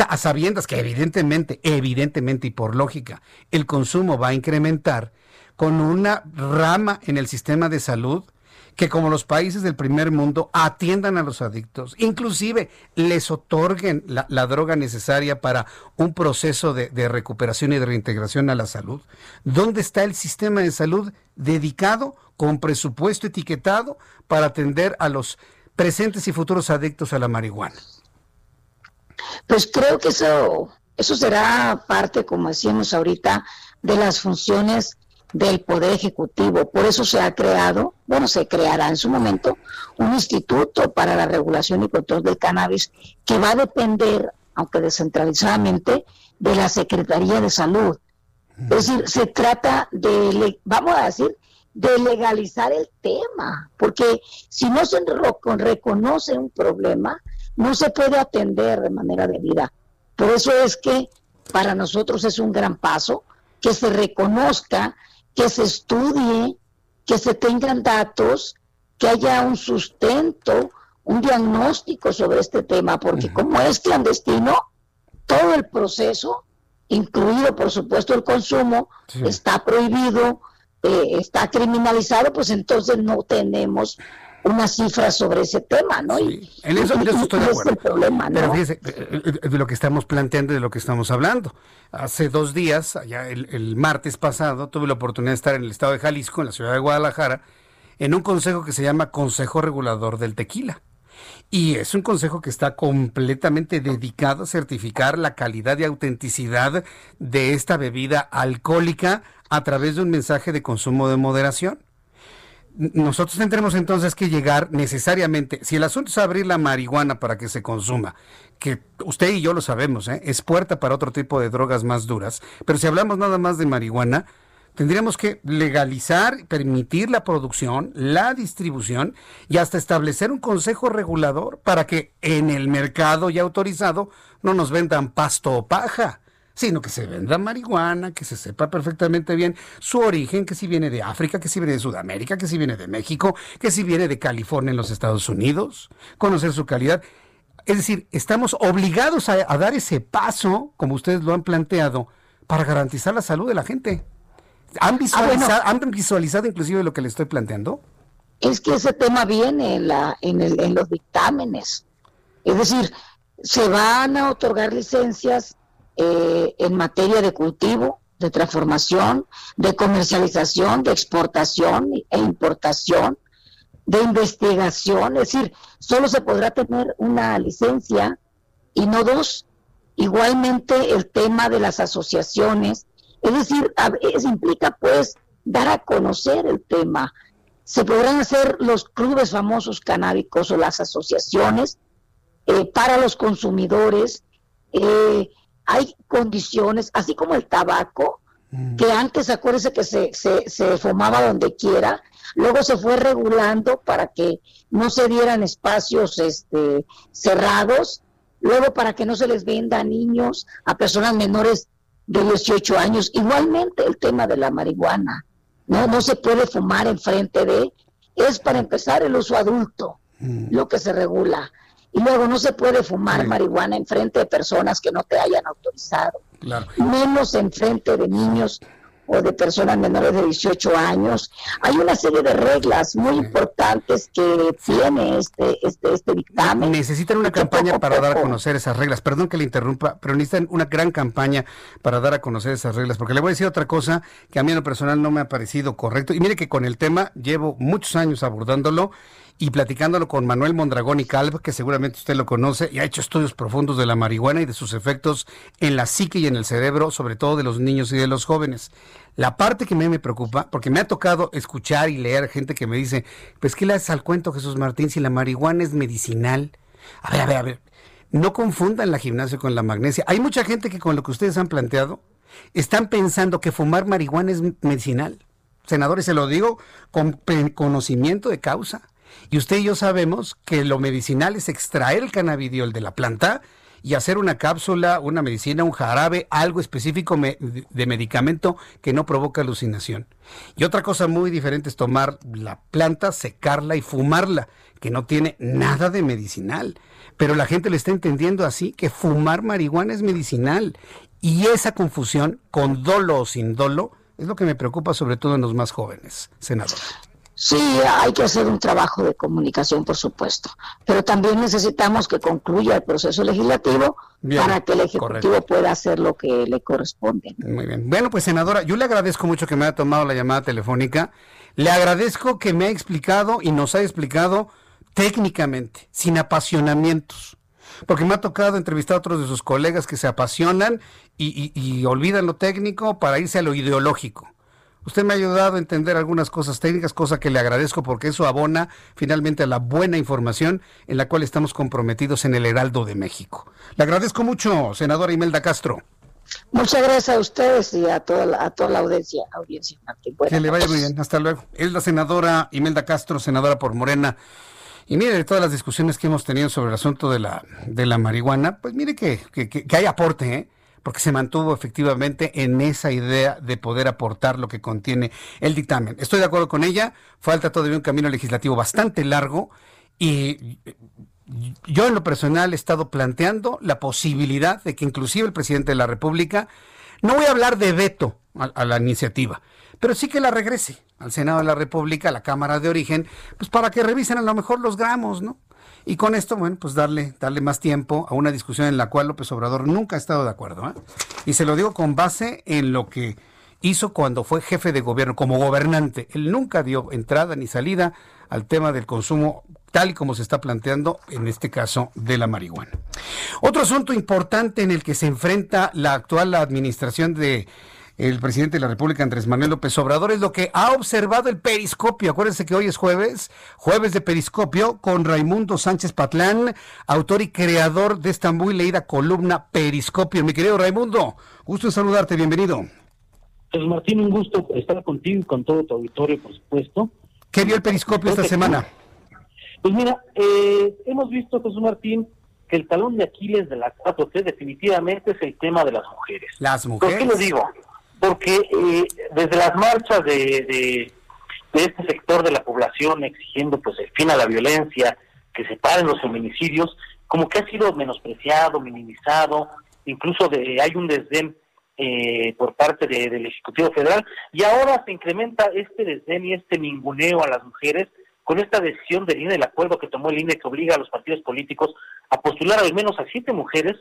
A: a sabiendas que evidentemente, evidentemente y por lógica, el consumo va a incrementar con una rama en el sistema de salud que como los países del primer mundo atiendan a los adictos, inclusive les otorguen la, droga necesaria para un proceso de, recuperación y de reintegración a la salud. ¿Dónde está el sistema de salud dedicado con presupuesto etiquetado para atender a los presentes y futuros adictos a la marihuana?
O: Pues creo que eso, eso será parte, como decíamos ahorita, de las funciones del Poder Ejecutivo. Por eso se ha creado, bueno, se creará en su momento un instituto para la regulación y control del cannabis que va a depender, aunque descentralizadamente, de la Secretaría de Salud. Es decir, se trata de, vamos a decir, de legalizar el tema, porque si no se reconoce un problema, no se puede atender de manera debida. Por eso es que para nosotros es un gran paso que se reconozca que se estudie, que se tengan datos, que haya un sustento, un diagnóstico sobre este tema, porque como es clandestino, todo el proceso, incluido por supuesto el consumo, está prohibido, eh, está criminalizado, pues entonces no tenemos una cifra sobre ese tema, ¿no? y,
A: en eso, en eso estoy de
O: es
A: acuerdo.
O: el problema, ¿no?
A: Pero fíjese, eh, eh, de lo que estamos planteando y de lo que estamos hablando. Hace dos días, allá el, el martes pasado, tuve la oportunidad de estar en el estado de Jalisco, en la ciudad de Guadalajara, en un consejo que se llama Consejo Regulador del Tequila. Y es un consejo que está completamente dedicado a certificar la calidad y autenticidad de esta bebida alcohólica a través de un mensaje de consumo de moderación. Nosotros tendremos entonces que llegar necesariamente, si el asunto es abrir la marihuana para que se consuma, que usted y yo lo sabemos, ¿eh? es puerta para otro tipo de drogas más duras, pero si hablamos nada más de marihuana, tendríamos que legalizar, permitir la producción, la distribución y hasta establecer un consejo regulador para que en el mercado ya autorizado no nos vendan pasto o paja sino que se venda marihuana, que se sepa perfectamente bien su origen, que si viene de África, que si viene de Sudamérica, que si viene de México, que si viene de California en los Estados Unidos, conocer su calidad. Es decir, estamos obligados a, a dar ese paso, como ustedes lo han planteado, para garantizar la salud de la gente. ¿Han visualizado, ¿han visualizado inclusive lo que le estoy planteando?
O: es que ese tema viene en, la, en, el- en los dictámenes. Es decir, se van a otorgar licencias eh, en materia de cultivo, de transformación, de comercialización, de exportación e importación, de investigación. Es decir, solo se podrá tener una licencia y no dos. Igualmente el tema de las asociaciones, es decir, a implica pues dar a conocer el tema. Se podrán hacer los clubes famosos canábicos o las asociaciones eh, para los consumidores. Eh, hay condiciones, así como el tabaco, que antes acuérdese que se, se, se fumaba donde quiera, luego se fue regulando para que no se dieran espacios este, cerrados, luego para que no se les venda a niños, a personas menores de 18 años. Igualmente el tema de la marihuana, no, no se puede fumar enfrente de, es para empezar el uso adulto, lo que se regula. Y luego no se puede fumar marihuana enfrente de personas que no te hayan autorizado
A: Claro.
O: menos en frente de niños o de personas menores de 18 años. Hay una serie de reglas muy importantes que tiene este, este, este dictamen.
A: Necesitan una campaña para dar a conocer esas reglas. Perdón que le interrumpa, pero necesitan una gran campaña para dar a conocer esas reglas. Porque le voy a decir otra cosa que a mí en lo personal no me ha parecido correcto. Y mire que con el tema llevo muchos años abordándolo y platicándolo con Manuel Mondragón y Calv, que seguramente usted lo conoce, y ha hecho estudios profundos de la marihuana y de sus efectos en la psique y en el cerebro, sobre todo de los niños y de los jóvenes. La parte que mí me preocupa, porque me ha tocado escuchar y leer gente que me dice, pues ¿qué le haces al cuento, Jesús Martín, si la marihuana es medicinal? A ver, a ver, a ver, no confundan la gimnasia con la magnesia. Hay mucha gente que con lo que ustedes han planteado, están pensando que fumar marihuana es medicinal. Senadores, se lo digo con conocimiento de causa. Y usted y yo sabemos que lo medicinal es extraer el cannabidiol de la planta y hacer una cápsula, una medicina, un jarabe, algo específico de medicamento que no provoca alucinación. Y otra cosa muy diferente es tomar la planta, secarla y fumarla, que no tiene nada de medicinal. Pero la gente lo está entendiendo así, que fumar marihuana es medicinal. Y esa confusión, con dolo o sin dolo, es lo que me preocupa sobre todo en los más jóvenes, senador.
O: Sí, hay que hacer un trabajo de comunicación, por supuesto, pero también necesitamos que concluya el proceso legislativo
A: Bien,
O: para que el Ejecutivo
A: correcto.
O: pueda hacer lo que le corresponde.
A: Muy bien. Bueno, pues senadora, yo le agradezco mucho que me haya tomado la llamada telefónica. Le agradezco que me ha explicado y nos ha explicado técnicamente, sin apasionamientos. Porque me ha tocado entrevistar a otros de sus colegas que se apasionan y, y- y olvidan lo técnico para irse a lo ideológico. Usted me ha ayudado a entender algunas cosas técnicas, cosa que le agradezco porque eso abona finalmente a la buena información en la cual estamos comprometidos en el Heraldo de México. Le agradezco mucho, senadora Imelda Castro.
O: Muchas gracias a ustedes y a toda la, a toda la audiencia, audiencia. Buenas
A: Que le vaya muy bien, hasta luego. Es la senadora Imelda Castro, senadora por Morena. Y mire, de todas las discusiones que hemos tenido sobre el asunto de la, de la marihuana, pues mire que, que, que- que hay aporte, ¿eh? Porque se mantuvo efectivamente en esa idea de poder aportar lo que contiene el dictamen. Estoy de acuerdo con ella, falta todavía un camino legislativo bastante largo y yo en lo personal he estado planteando la posibilidad de que inclusive el presidente de la República, no voy a hablar de veto a, a la iniciativa, pero sí que la regrese, al Senado de la República, a la Cámara de Origen, pues para que revisen a lo mejor los gramos, ¿no? Y con esto, bueno, pues darle, darle más tiempo a una discusión en la cual López Obrador nunca ha estado de acuerdo. ¿eh? Y se lo digo con base en lo que hizo cuando fue jefe de gobierno, como gobernante. Él nunca dio entrada ni salida al tema del consumo tal y como se está planteando en este caso de la marihuana. Otro asunto importante en el que se enfrenta la actual administración de el presidente de la República, Andrés Manuel López Obrador, es lo que ha observado el periscopio. Acuérdense que hoy es jueves, jueves de periscopio, con Raimundo Sánchez Patlán, autor y creador de esta muy leída columna Periscopio. Mi querido Raimundo, gusto en saludarte, bienvenido.
P: Pues Martín, un gusto estar contigo y con todo tu auditorio, por supuesto.
A: ¿Qué vio el periscopio esta semana?
P: Pues mira, eh, hemos visto, Jesús Martín, que el talón de Aquiles de la 4T definitivamente es el tema de las mujeres.
A: Las mujeres.
P: ¿Por qué lo digo? Porque eh, desde las marchas de, de, este sector de la población exigiendo pues el fin a la violencia, que se paren los feminicidios, como que ha sido menospreciado, minimizado, incluso de, hay un desdén eh, por parte de, del Ejecutivo Federal, y ahora se incrementa este desdén y este ninguneo a las mujeres con esta decisión del INE, el acuerdo que tomó el INE que obliga a los partidos políticos a postular al menos a siete mujeres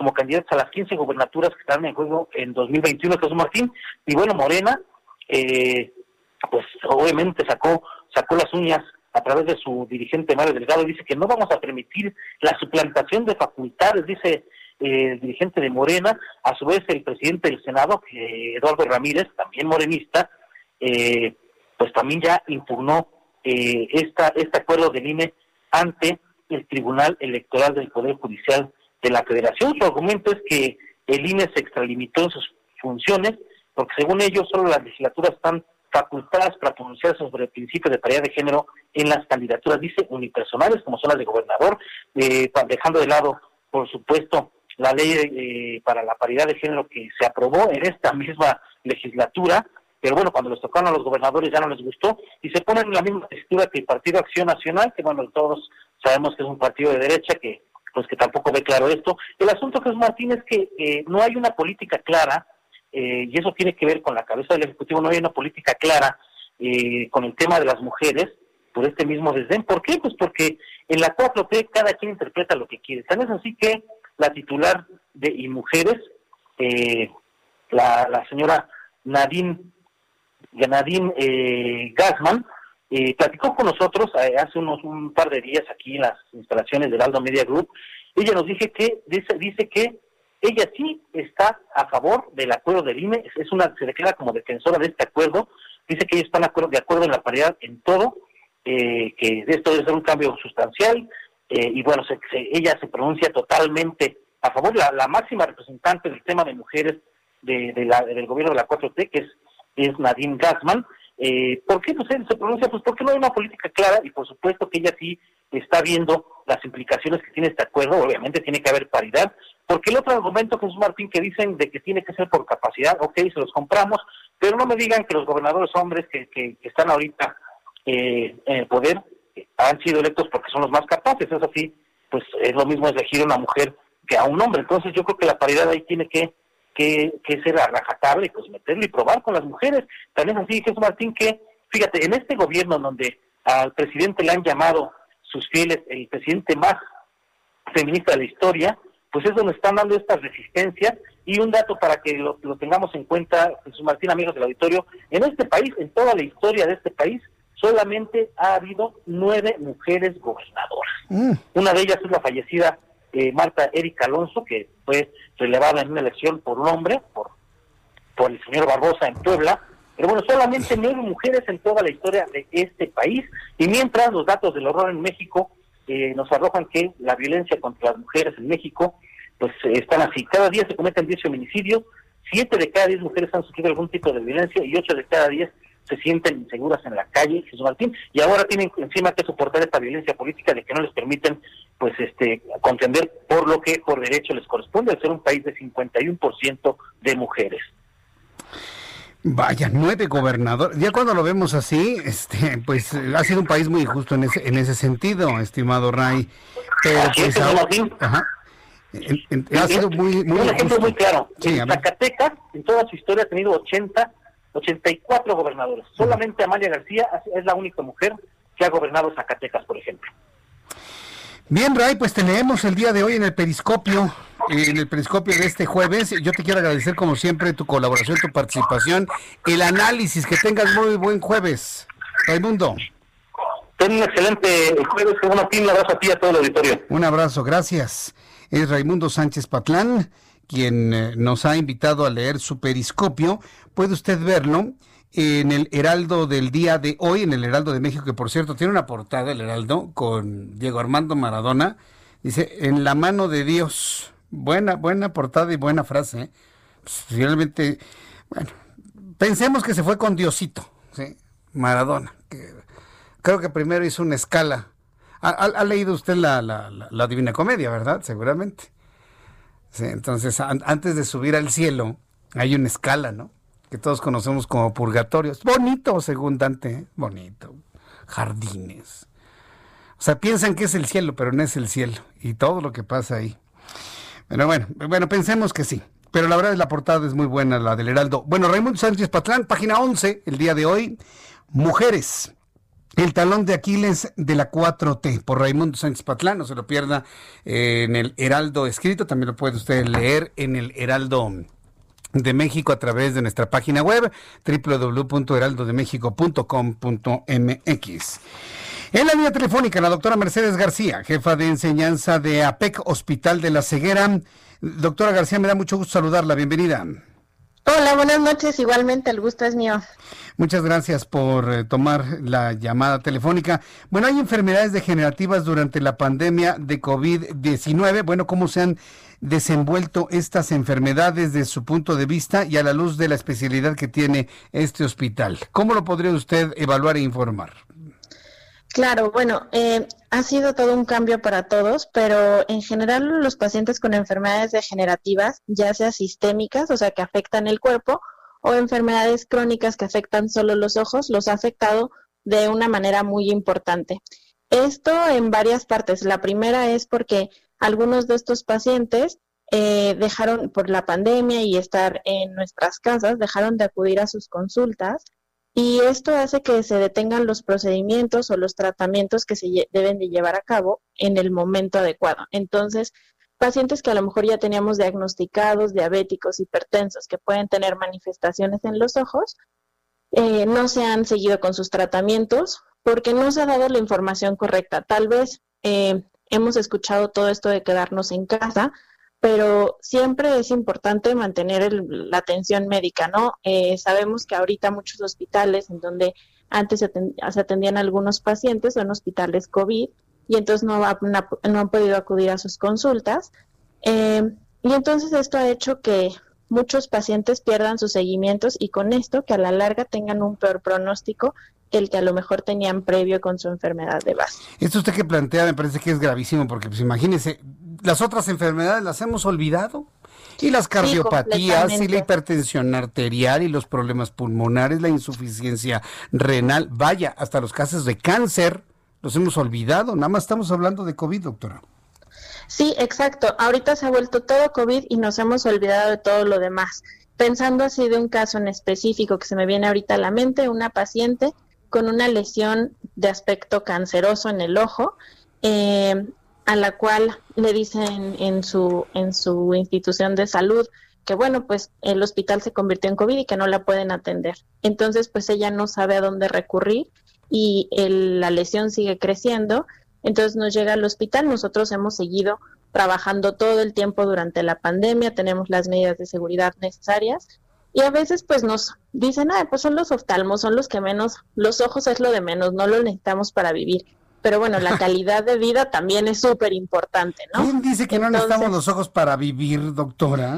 P: como candidatas a las 15 gobernaturas que están en juego en 2021, Jesús Martín, y bueno, Morena, eh, pues obviamente sacó, sacó las uñas a través de su dirigente Mario Delgado, dice que no vamos a permitir la suplantación de facultades, dice eh, el dirigente de Morena, a su vez el presidente del Senado, que Eduardo Ramírez, también morenista, eh, pues también ya impugnó eh, esta, este acuerdo del INE ante el Tribunal Electoral del Poder Judicial de la Federación. Su argumento es que el INE se extralimitó en sus funciones, porque según ellos solo las legislaturas están facultadas para pronunciar sobre el principio de paridad de género en las candidaturas, dice, unipersonales, como son las de gobernador, eh, dejando de lado, por supuesto, la ley eh, para la paridad de género que se aprobó en esta misma legislatura, pero bueno, cuando les tocaron a los gobernadores ya no les gustó y se ponen en la misma textura que el Partido Acción Nacional, que bueno, todos sabemos que es un partido de derecha que pues que tampoco ve claro esto. El asunto, Jesús Martín, es que eh, no hay una política clara, eh, y eso tiene que ver con la cabeza del Ejecutivo, no hay una política clara eh, con el tema de las mujeres por este mismo desdén. ¿Por qué? Pues porque en la 4T cada quien interpreta lo que quiere. Tan es así que la titular de y mujeres, eh, la, la señora Nadine Nadine eh, Gassman, eh, platicó con nosotros eh, hace unos un par de días aquí en las instalaciones del Aldo Media Group. Ella nos dice que dice, dice que ella sí está a favor del acuerdo del INE, es una se declara como defensora de este acuerdo, dice que ellos están de acuerdo, en la paridad en todo, eh, que esto debe ser un cambio sustancial, eh, y bueno, se, se, ella se pronuncia totalmente a favor, la, máxima representante del tema de mujeres de la, del gobierno de la 4T, que es es Nadine Gassman. Eh, ¿Por qué pues, él se pronuncia? Pues porque no hay una política clara y por supuesto que ella sí está viendo las implicaciones que tiene este acuerdo, obviamente tiene que haber paridad, porque el otro argumento, Jesús Martín, que dicen de que tiene que ser por capacidad, ok, se los compramos, pero no me digan que los gobernadores hombres que, que, que están ahorita eh, en el poder eh, han sido electos porque son los más capaces, es así, pues es lo mismo elegir a una mujer que a un hombre, entonces yo creo que la paridad ahí tiene que que, que ser a y pues meterlo y probar con las mujeres. También así, Jesús Martín, que fíjate, en este gobierno donde al presidente le han llamado sus fieles el presidente más feminista de la historia, pues es donde están dando estas resistencias. Y un dato para que lo, lo tengamos en cuenta, Jesús Martín, amigos del auditorio, en este país, en toda la historia de este país, solamente ha habido nueve mujeres gobernadoras. Mm. Una de ellas es la fallecida eh, Marta Erika Alonso, que fue relevada en una elección por un hombre, por, el señor Barbosa en Puebla. Pero bueno, solamente nueve mujeres en toda la historia de este país. Y mientras los datos del horror en México eh, nos arrojan que la violencia contra las mujeres en México, pues eh, están así. Cada día se cometen 10 feminicidios, siete de cada 10 mujeres han sufrido algún tipo de violencia y ocho de cada 10 se sienten inseguras en la calle, Jesús Martín, y ahora tienen encima que soportar esta violencia política de que no les permiten, pues, este, contender por lo que por derecho les corresponde, al ser un país de 51% de mujeres.
A: Vaya, nueve gobernadores. Ya cuando lo vemos así, este, pues ha sido un país muy injusto en ese, en ese sentido, estimado Ray. Pero pues, ahora, ajá, en, en, ha sido muy, muy
P: un ejemplo muy claro. Sí, en Zacatecas, en toda su historia, ha tenido 80
F: 84 gobernadores. Solamente Amalia García es la única mujer que ha gobernado Zacatecas, por ejemplo.
A: Bien, Ray, pues te leemos el día de hoy en el Periscopio, en el Periscopio de este jueves. Yo te quiero agradecer como siempre tu colaboración, tu participación, el análisis. Que tengas muy buen jueves, Raimundo.
F: Ten un excelente jueves, un abrazo a ti y a todo el auditorio.
A: Un abrazo, gracias. Es Raimundo Sánchez Patlán, quien eh, nos ha invitado a leer su Periscopio. Puede usted verlo en el Heraldo del día de hoy, en el Heraldo de México, que por cierto tiene una portada, el Heraldo, con Diego Armando Maradona. Dice, en la mano de Dios. Buena, buena portada y buena frase. ¿eh? Pues, bueno, pensemos que se fue con Diosito, ¿sí? Maradona. Creo que primero hizo una escala. Ha, leído usted la, la, Divina Comedia, ¿verdad? Seguramente. Entonces, antes de subir al cielo, hay una escala, ¿no? que todos conocemos como purgatorios. Bonito, según Dante, ¿eh? bonito. Jardines. O sea, piensan que es el cielo, pero no es el cielo. Y todo lo que pasa ahí. Pero bueno, bueno, pensemos que sí. Pero la verdad es la portada es muy buena, la del Heraldo. Bueno, Raimundo Sánchez Patlán, página 11, el día de hoy. Mujeres. El talón de Aquiles de la 4T por Raimundo Sánchez Patlán, no se lo pierda eh, en el Heraldo escrito, también lo puede usted leer en el Heraldo de México a través de nuestra página web www.heraldodemexico.com.mx. En la línea telefónica, la doctora Mercedes García, jefa de enseñanza de APEC Hospital de la Ceguera. Doctora García, me da mucho gusto saludarla. Bienvenida.
Q: Hola, buenas noches. Igualmente, el gusto es mío.
A: Muchas gracias por eh, tomar la llamada telefónica. Bueno, hay enfermedades degenerativas durante la pandemia de COVID-19. Bueno, ¿cómo se han desenvuelto estas enfermedades desde su punto de vista y a la luz de la especialidad que tiene este hospital? ¿Cómo lo podría usted evaluar e informar?
Q: Claro, bueno, eh, ha sido todo un cambio para todos, pero en general los pacientes con enfermedades degenerativas, ya sea sistémicas, o sea, que afectan el cuerpo, o enfermedades crónicas que afectan solo los ojos, los ha afectado de una manera muy importante. Esto en varias partes. La primera es porque algunos de estos pacientes eh, dejaron por la pandemia y estar en nuestras casas, dejaron de acudir a sus consultas y esto hace que se detengan los procedimientos o los tratamientos que se deben de llevar a cabo en el momento adecuado. Entonces, pacientes que a lo mejor ya teníamos diagnosticados, diabéticos, hipertensos, que pueden tener manifestaciones en los ojos, eh, no se han seguido con sus tratamientos porque no se ha dado la información correcta. Tal vez eh, hemos escuchado todo esto de quedarnos en casa, pero siempre es importante mantener la atención médica, ¿no? Eh, sabemos que ahorita muchos hospitales en donde antes se, atendían algunos pacientes son hospitales COVID y entonces no, no han podido acudir a sus consultas. Eh, y entonces esto ha hecho que muchos pacientes pierdan sus seguimientos y con esto que a la larga tengan un peor pronóstico que el que a lo mejor tenían previo con su enfermedad de base.
A: Esto usted que plantea me parece que es gravísimo porque pues imagínese, las otras enfermedades las hemos olvidado. Y las cardiopatías y la hipertensión arterial y los problemas pulmonares, la insuficiencia renal, vaya, hasta los casos de cáncer los hemos olvidado. Nada más estamos hablando de COVID, doctora.
Q: Sí, exacto. Ahorita se ha vuelto todo COVID y nos hemos olvidado de todo lo demás. Pensando así de un caso en específico que se me viene ahorita a la mente, una paciente con una lesión de aspecto canceroso en el ojo, eh, a la cual le dicen en su, en su institución de salud que bueno, pues el hospital se convirtió en COVID y que no la pueden atender. Entonces, pues ella no sabe a dónde recurrir y la lesión sigue creciendo. Entonces nos llega al hospital, nosotros hemos seguido trabajando todo el tiempo durante la pandemia, tenemos las medidas de seguridad necesarias y a veces pues nos dicen, ah, pues son los oftalmos, son los que menos, los ojos es lo de menos, no lo necesitamos para vivir. Pero bueno, la calidad de vida también es súper importante, ¿no?
A: ¿Quién dice que no necesitamos los ojos para vivir, doctora?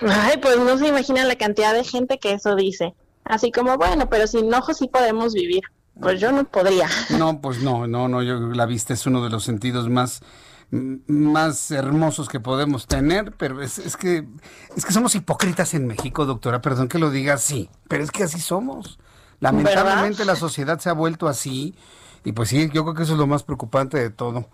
Q: Ay, pues no se imagina la cantidad de gente que eso dice. Así como, bueno, pero sin ojos sí podemos vivir. Pues yo no podría.
A: No, pues no, no, no, yo la vista es uno de los sentidos más más hermosos que podemos tener, pero es, es, que es que somos hipócritas en México, doctora, perdón que lo diga así, pero es que así somos. Lamentablemente la sociedad se ha vuelto así y pues sí, yo creo que eso es lo más preocupante de todo.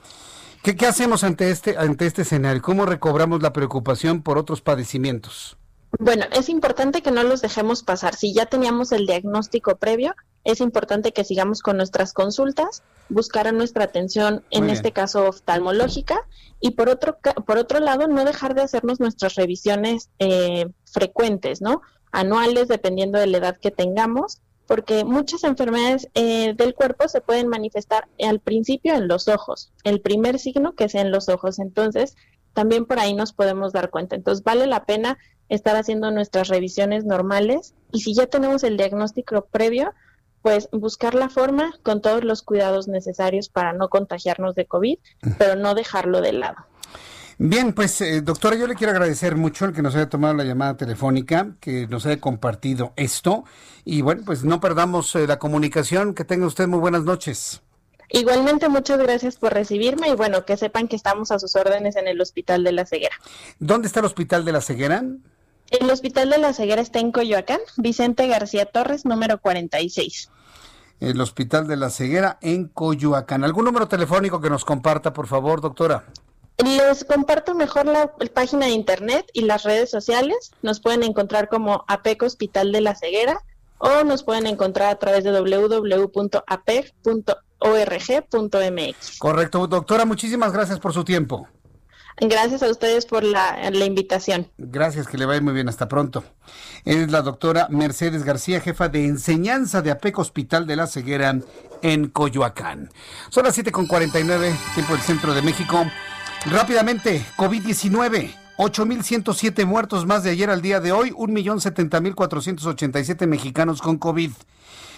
A: ¿Qué, qué hacemos ante este ante este escenario? ¿Cómo recobramos la preocupación por otros padecimientos?
Q: Bueno, es importante que no los dejemos pasar. Si ya teníamos el diagnóstico previo, es importante que sigamos con nuestras consultas, buscar nuestra atención, en este caso oftalmológica, y por otro, por otro lado, no dejar de hacernos nuestras revisiones eh, frecuentes, ¿no? Anuales, dependiendo de la edad que tengamos, porque muchas enfermedades eh, del cuerpo se pueden manifestar al principio en los ojos, el primer signo que es en los ojos, entonces también por ahí nos podemos dar cuenta. Entonces vale la pena estar haciendo nuestras revisiones normales y si ya tenemos el diagnóstico previo, pues buscar la forma con todos los cuidados necesarios para no contagiarnos de COVID, pero no dejarlo de lado.
A: Bien, pues eh, doctora, yo le quiero agradecer mucho el que nos haya tomado la llamada telefónica, que nos haya compartido esto y bueno, pues no perdamos eh, la comunicación. Que tenga usted muy buenas noches.
Q: Igualmente, muchas gracias por recibirme y bueno, que sepan que estamos a sus órdenes en el Hospital de la Ceguera.
A: ¿Dónde está el Hospital de la Ceguera?
Q: El Hospital de la Ceguera está en Coyoacán, Vicente García Torres, número 46.
A: El Hospital de la Ceguera en Coyoacán. ¿Algún número telefónico que nos comparta, por favor, doctora?
Q: Les comparto mejor la, página de internet y las redes sociales. Nos pueden encontrar como APEC Hospital de la Ceguera o nos pueden encontrar a través de www.apec.org.mx.
A: Correcto, doctora, muchísimas gracias por su tiempo.
Q: Gracias a ustedes por la, la, invitación.
A: Gracias, que le vaya muy bien. Hasta pronto. Es la doctora Mercedes García, jefa de enseñanza de APEC Hospital de la Ceguera en Coyoacán. Son las 7.49, tiempo del centro de México. Rápidamente, COVID-19. 8.107 muertos más de ayer al día de hoy, 1.070.487 mexicanos con COVID.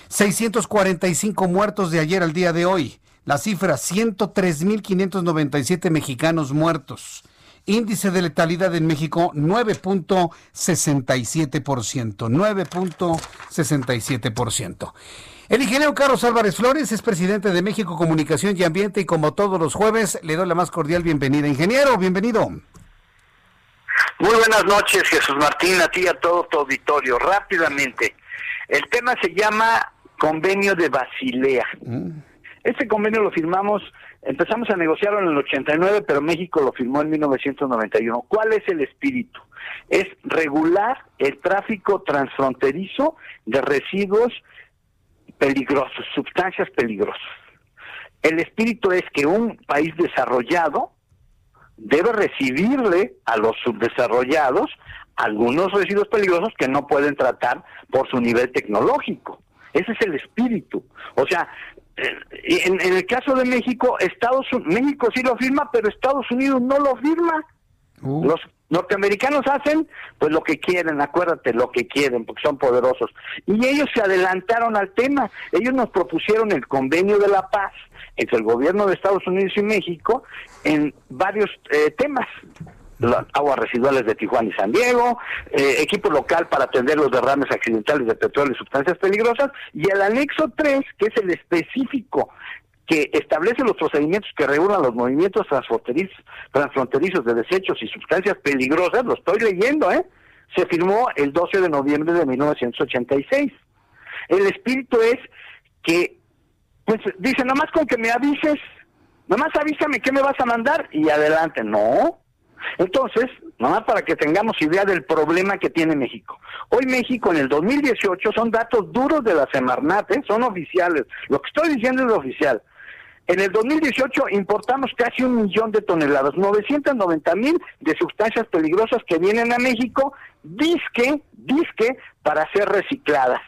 A: 645 muertos de ayer al día de hoy. La cifra, 103.597 mexicanos muertos. Índice de letalidad en México, 9.67%. 9.67%. El ingeniero Carlos Álvarez Flores es presidente de México Comunicación y Ambiente y como todos los jueves le doy la más cordial bienvenida. Ingeniero, bienvenido.
R: Muy buenas noches, Jesús Martín, a ti y a todo tu auditorio. Rápidamente, el tema se llama Convenio de Basilea. Mm. Este convenio lo firmamos, empezamos a negociarlo en el 89, pero México lo firmó en 1991. ¿Cuál es el espíritu? Es regular el tráfico transfronterizo de residuos peligrosos, sustancias peligrosas. El espíritu es que un país desarrollado debe recibirle a los subdesarrollados algunos residuos peligrosos que no pueden tratar por su nivel tecnológico. Ese es el espíritu. O sea, eh, en, el caso de México, Estados México sí lo firma, pero Estados Unidos no lo firma. Uh. Los norteamericanos hacen pues lo que quieren, acuérdate, lo que quieren, porque son poderosos. Y ellos se adelantaron al tema. Ellos nos propusieron el convenio de la paz entre el gobierno de Estados Unidos y México en varios eh, temas. aguas residuales de Tijuana y San Diego, eh, equipo local para atender los derrames accidentales de petróleo y sustancias peligrosas, y el anexo 3, que es el específico que establece los procedimientos que regulan los movimientos transfronterizos, de desechos y sustancias peligrosas, lo estoy leyendo, ¿eh? Se firmó el 12 de noviembre de 1986. El espíritu es que, pues, dice, nomás con que me avises, nomás avísame qué me vas a mandar y adelante. No. Entonces, nomás para que tengamos idea del problema que tiene México. Hoy México en el 2018 son datos duros de la Semarnat, ¿eh? son oficiales. Lo que estoy diciendo es oficial. En el 2018 importamos casi un millón de toneladas, 990 mil de sustancias peligrosas que vienen a México, disque, disque, para ser recicladas.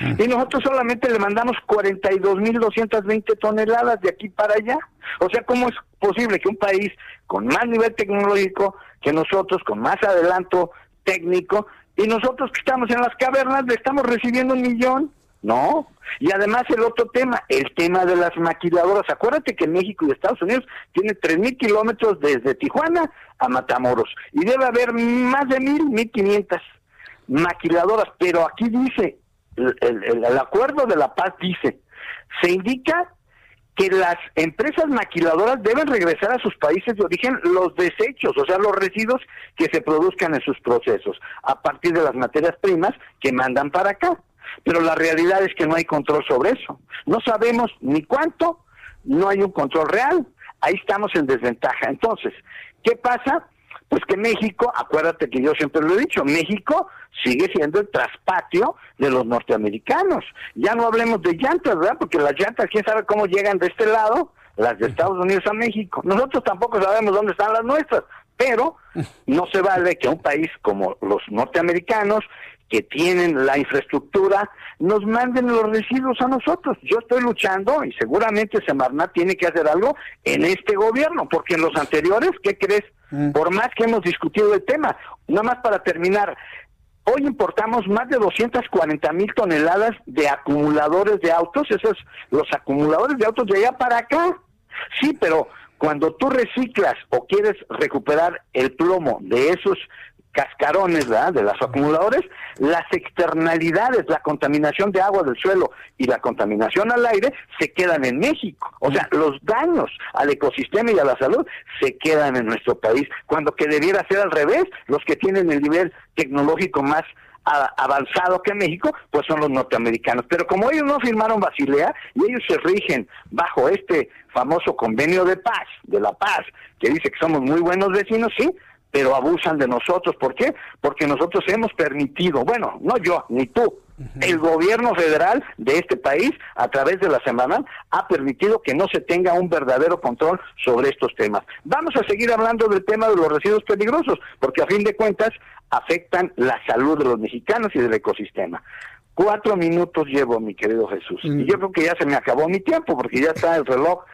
R: Mm. Y nosotros solamente le mandamos 42 mil 220 toneladas de aquí para allá. O sea, ¿cómo es posible que un país con más nivel tecnológico que nosotros, con más adelanto técnico, y nosotros que estamos en las cavernas le estamos recibiendo un millón? No. Y además el otro tema, el tema de las maquiladoras. Acuérdate que México y Estados Unidos tiene 3.000 kilómetros desde Tijuana a Matamoros. Y debe haber más de 1.000, 1.500 maquiladoras. Pero aquí dice, el, el acuerdo de la paz dice, se indica que las empresas maquiladoras deben regresar a sus países de origen los desechos, o sea, los residuos que se produzcan en sus procesos, a partir de las materias primas que mandan para acá. Pero la realidad es que no hay control sobre eso. No sabemos ni cuánto, no hay un control real. Ahí estamos en desventaja. Entonces, ¿qué pasa? Pues que México, acuérdate que yo siempre lo he dicho, México sigue siendo el traspatio de los norteamericanos. Ya no hablemos de llantas, ¿verdad? Porque las llantas, quién sabe cómo llegan de este lado, las de Estados Unidos a México. Nosotros tampoco sabemos dónde están las nuestras, pero no se vale que un país como los norteamericanos que tienen la infraestructura nos manden los residuos a nosotros. Yo estoy luchando y seguramente Semarnat tiene que hacer algo en este gobierno, porque en los anteriores, ¿qué crees? Por más que hemos discutido el tema, nada más para terminar, hoy importamos más de 240 mil toneladas de acumuladores de autos, esos los acumuladores de autos de allá para acá. Sí, pero cuando tú reciclas o quieres recuperar el plomo de esos cascarones ¿verdad? de los acumuladores, las externalidades, la contaminación de agua del suelo y la contaminación al aire se quedan en México. O sea, los daños al ecosistema y a la salud se quedan en nuestro país, cuando que debiera ser al revés, los que tienen el nivel tecnológico más avanzado que México, pues son los norteamericanos. Pero como ellos no firmaron Basilea y ellos se rigen bajo este famoso convenio de paz, de la paz, que dice que somos muy buenos vecinos, sí, pero abusan de nosotros. ¿Por qué? Porque nosotros hemos permitido, bueno, no yo, ni tú, el gobierno federal de este país, a través de la semana, ha permitido que no se tenga un verdadero control sobre estos temas. Vamos a seguir hablando del tema de los residuos peligrosos, porque a fin de cuentas afectan la salud de los mexicanos y del ecosistema. Cuatro minutos llevo, mi querido Jesús. Y yo creo que ya se me acabó mi tiempo, porque ya está el reloj.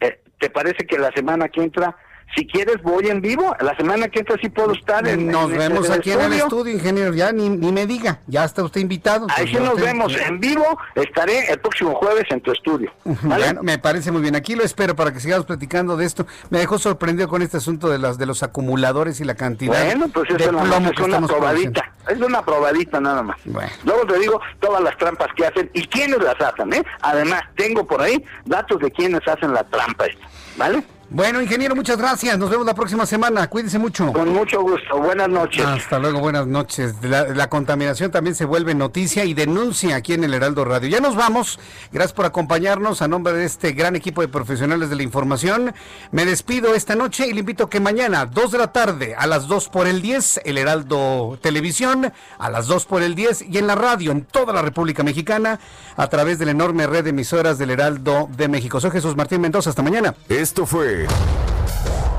R: Eh, ¿Te parece que la semana que entra si quieres, voy en vivo. La semana que entra sí puedo estar en
A: Nos vemos aquí en el estudio, ingeniero. Ya ni, ni me diga, ya está usted invitado.
R: Ahí
A: pues
R: sí nos vemos en vivo. Estaré el próximo jueves en tu estudio.
A: Bueno, me parece muy bien. Aquí lo espero para que sigamos platicando de esto. Me dejó sorprendido con este asunto de las de los acumuladores y la cantidad.
R: Bueno, pues eso es una probadita. Es una probadita nada más. Luego te digo todas las trampas que hacen y quiénes las hacen. ¿eh? Además, tengo por ahí datos de quiénes hacen la trampa esta. ¿Vale?
A: Bueno, ingeniero, muchas gracias. Nos vemos la próxima semana. Cuídese mucho.
R: Con mucho gusto. Buenas noches.
A: Hasta luego, buenas noches. La, contaminación también se vuelve noticia y denuncia aquí en el Heraldo Radio. Ya nos vamos. Gracias por acompañarnos a nombre de este gran equipo de profesionales de la información. Me despido esta noche y le invito a que mañana, 2 de la tarde, a las 2 por el 10, el Heraldo Televisión, a las 2 por el 10 y en la radio en toda la República Mexicana a través de la enorme red de emisoras del Heraldo de México. Soy Jesús Martín Mendoza. Hasta mañana.
J: Esto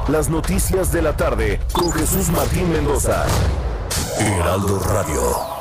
J: las noticias de la tarde con Jesús Martín Mendoza. Heraldo Radio.